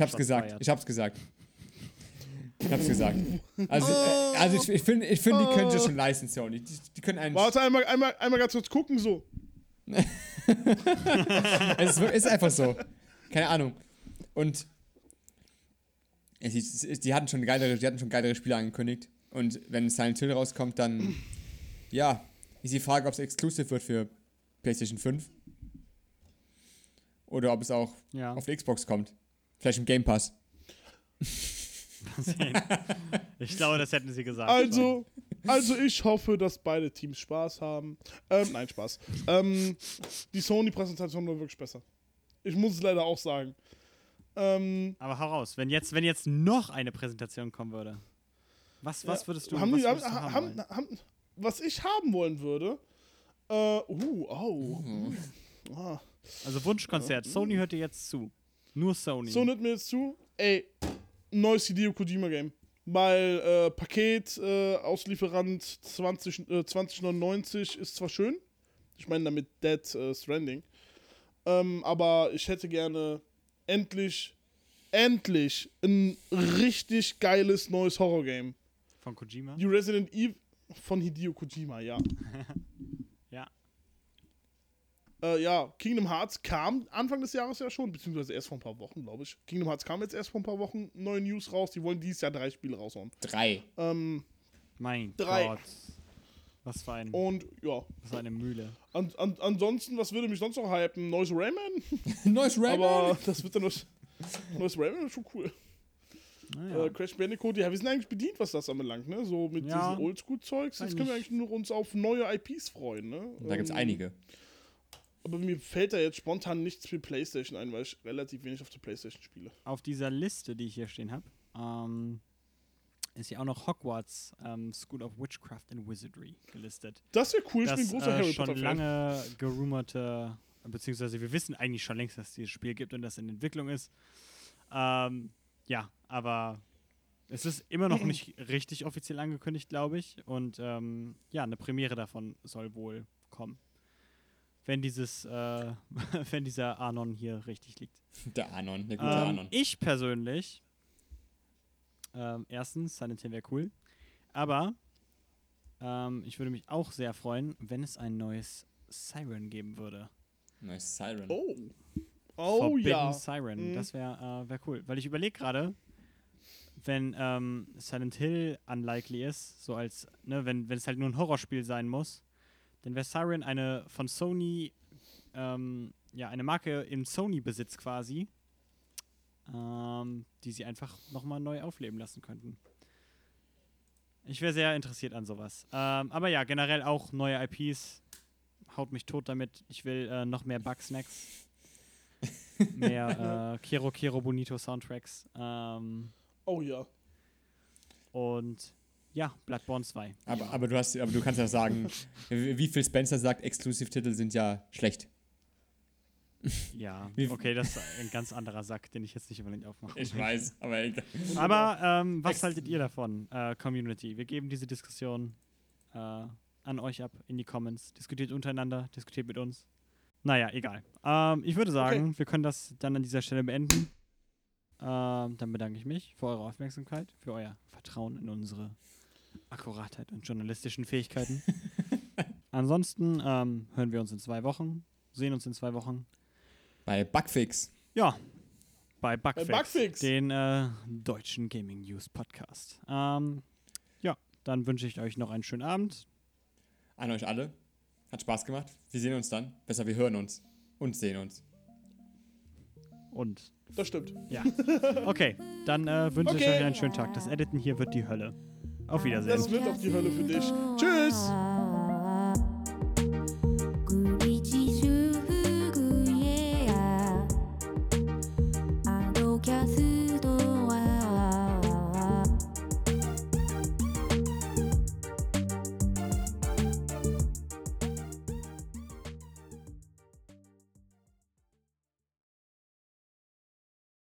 Ich hab's gesagt, ich hab's gesagt. Ich hab's gesagt. Also, äh, also ich, ich finde, ich find, die können sich schon leisten, Sony. Die, die können einen. Warte, einmal, einmal, einmal ganz kurz gucken, so. Es ist, einfach so. Keine Ahnung. Und es die hatten schon geilere, die hatten schon geilere Spiele angekündigt. Und wenn Silent Hill rauskommt, dann ja, ist die Frage, ob es exklusiv wird für PlayStation 5. Oder ob es auch Ja. auf die Xbox kommt. Vielleicht im Game Pass. ich glaube, das hätten sie gesagt. Also, also ich hoffe, dass beide Teams Spaß haben. Ähm, nein, Spaß. Ähm, die Sony-Präsentation war wirklich besser. Ich muss es leider auch sagen. Ähm, Aber hau raus, wenn jetzt, wenn jetzt noch eine Präsentation kommen würde. Was, was würdest du, haben was die, würdest du haben, haben haben, wollen? haben, Was ich haben wollen würde. Äh, uh, oh. Ah. Also Wunschkonzert. Sony hört dir jetzt zu. Nur Sony. So nimmt mir jetzt zu. Ey, neues Hideo Kojima Game. Weil äh, Paket, äh, Auslieferant 20, äh, 2099 ist zwar schön. Ich meine damit Dead äh, Stranding. Ähm, aber ich hätte gerne endlich, endlich ein richtig geiles neues Horror-Game. Von Kojima. Die Resident Evil von Hideo Kojima, ja. Ja. Äh, ja, Kingdom Hearts kam Anfang des Jahres ja schon, beziehungsweise erst vor ein paar Wochen, glaube ich. Kingdom Hearts kam jetzt erst vor ein paar Wochen neue News raus. Die wollen dieses Jahr drei Spiele raushauen. Drei. Ähm, Mein Drei. Gott. Was für, ein, und ja, was für eine Mühle. an, an, ansonsten, was würde mich sonst noch hypen? Neues Rayman? Neues Rayman. Aber das wird dann noch. Neues Rayman ist schon cool. Naja. Äh, Crash Bandicoot, ja, wir sind eigentlich bedient, was das anbelangt, ne? So mit Ja. diesen Oldschool-Zeugs. Jetzt können wir eigentlich nur uns auf neue IPs freuen, ne? da gibt es Ähm, einige. Aber mir fällt da jetzt spontan nichts für PlayStation ein, weil ich relativ wenig auf der PlayStation spiele. Auf dieser Liste, die ich hier stehen habe, ähm, ist hier auch noch Hogwarts ähm, School of Witchcraft and Wizardry gelistet. Das wäre cool, ich bin das ein großer äh, Harry schon Potter-Fan. lange gerumorte, beziehungsweise wir wissen eigentlich schon längst, dass es dieses Spiel gibt und das in Entwicklung ist. Ähm, ja, aber es ist immer noch nicht richtig offiziell angekündigt, glaube ich. Und ähm, ja, eine Premiere davon soll wohl kommen. Wenn dieses, äh, wenn dieser Anon hier richtig liegt. Der Anon, der gute Ähm, Anon. ich persönlich, ähm, erstens, Silent Hill wäre cool, aber ähm, ich würde mich auch sehr freuen, wenn es ein neues Siren geben würde. Neues Siren. Oh. Oh Forbidden ja. Siren, Mhm. das wäre äh, wär cool. Weil ich überlege gerade, wenn ähm, Silent Hill unlikely ist, so als, ne, wenn, wenn es halt nur ein Horrorspiel sein muss, dann wäre Siren eine von Sony, ähm, ja, eine Marke im Sony-Besitz quasi, ähm, die sie einfach nochmal neu aufleben lassen könnten. Ich wäre sehr interessiert an sowas. Ähm, aber ja, generell auch neue IPs. Haut mich tot damit. Ich will äh, noch mehr Bugsnacks. mehr äh, Kero Kero Bonito Soundtracks. Ähm, Oh ja. und ja, Bloodborne 2. Aber, aber, du hast, aber du kannst ja sagen, wie viel Spencer sagt, Exklusivtitel sind ja schlecht. Ja, okay, das ist ein ganz anderer Sack, den ich jetzt nicht unbedingt aufmache. Ich weiß, aber egal. Aber ähm, was haltet ihr davon, äh, Community? Wir geben diese Diskussion äh, an euch ab in die Comments. Diskutiert untereinander, diskutiert mit uns. Naja, egal. Ähm, ich würde sagen, wir können das dann an dieser Stelle beenden. Ähm, dann bedanke ich mich für eure Aufmerksamkeit, für euer Vertrauen in unsere Akkuratheit und journalistischen Fähigkeiten. Ansonsten ähm, hören wir uns in zwei Wochen, sehen uns in zwei Wochen. Bei Bugfix. Ja, bei Bugfix, Bugfix. den äh, deutschen Gaming News Podcast. Ähm, ja, dann wünsche ich euch noch einen schönen Abend. An euch alle. Hat Spaß gemacht. Wir sehen uns dann. Besser, wir hören uns. Und sehen uns. Und Das stimmt. ja, okay, dann äh, wünsche ich Okay. euch einen schönen Tag. Das Editen hier wird die Hölle. Auf Wiedersehen. Das wird auch die Hölle für dich. Tschüss.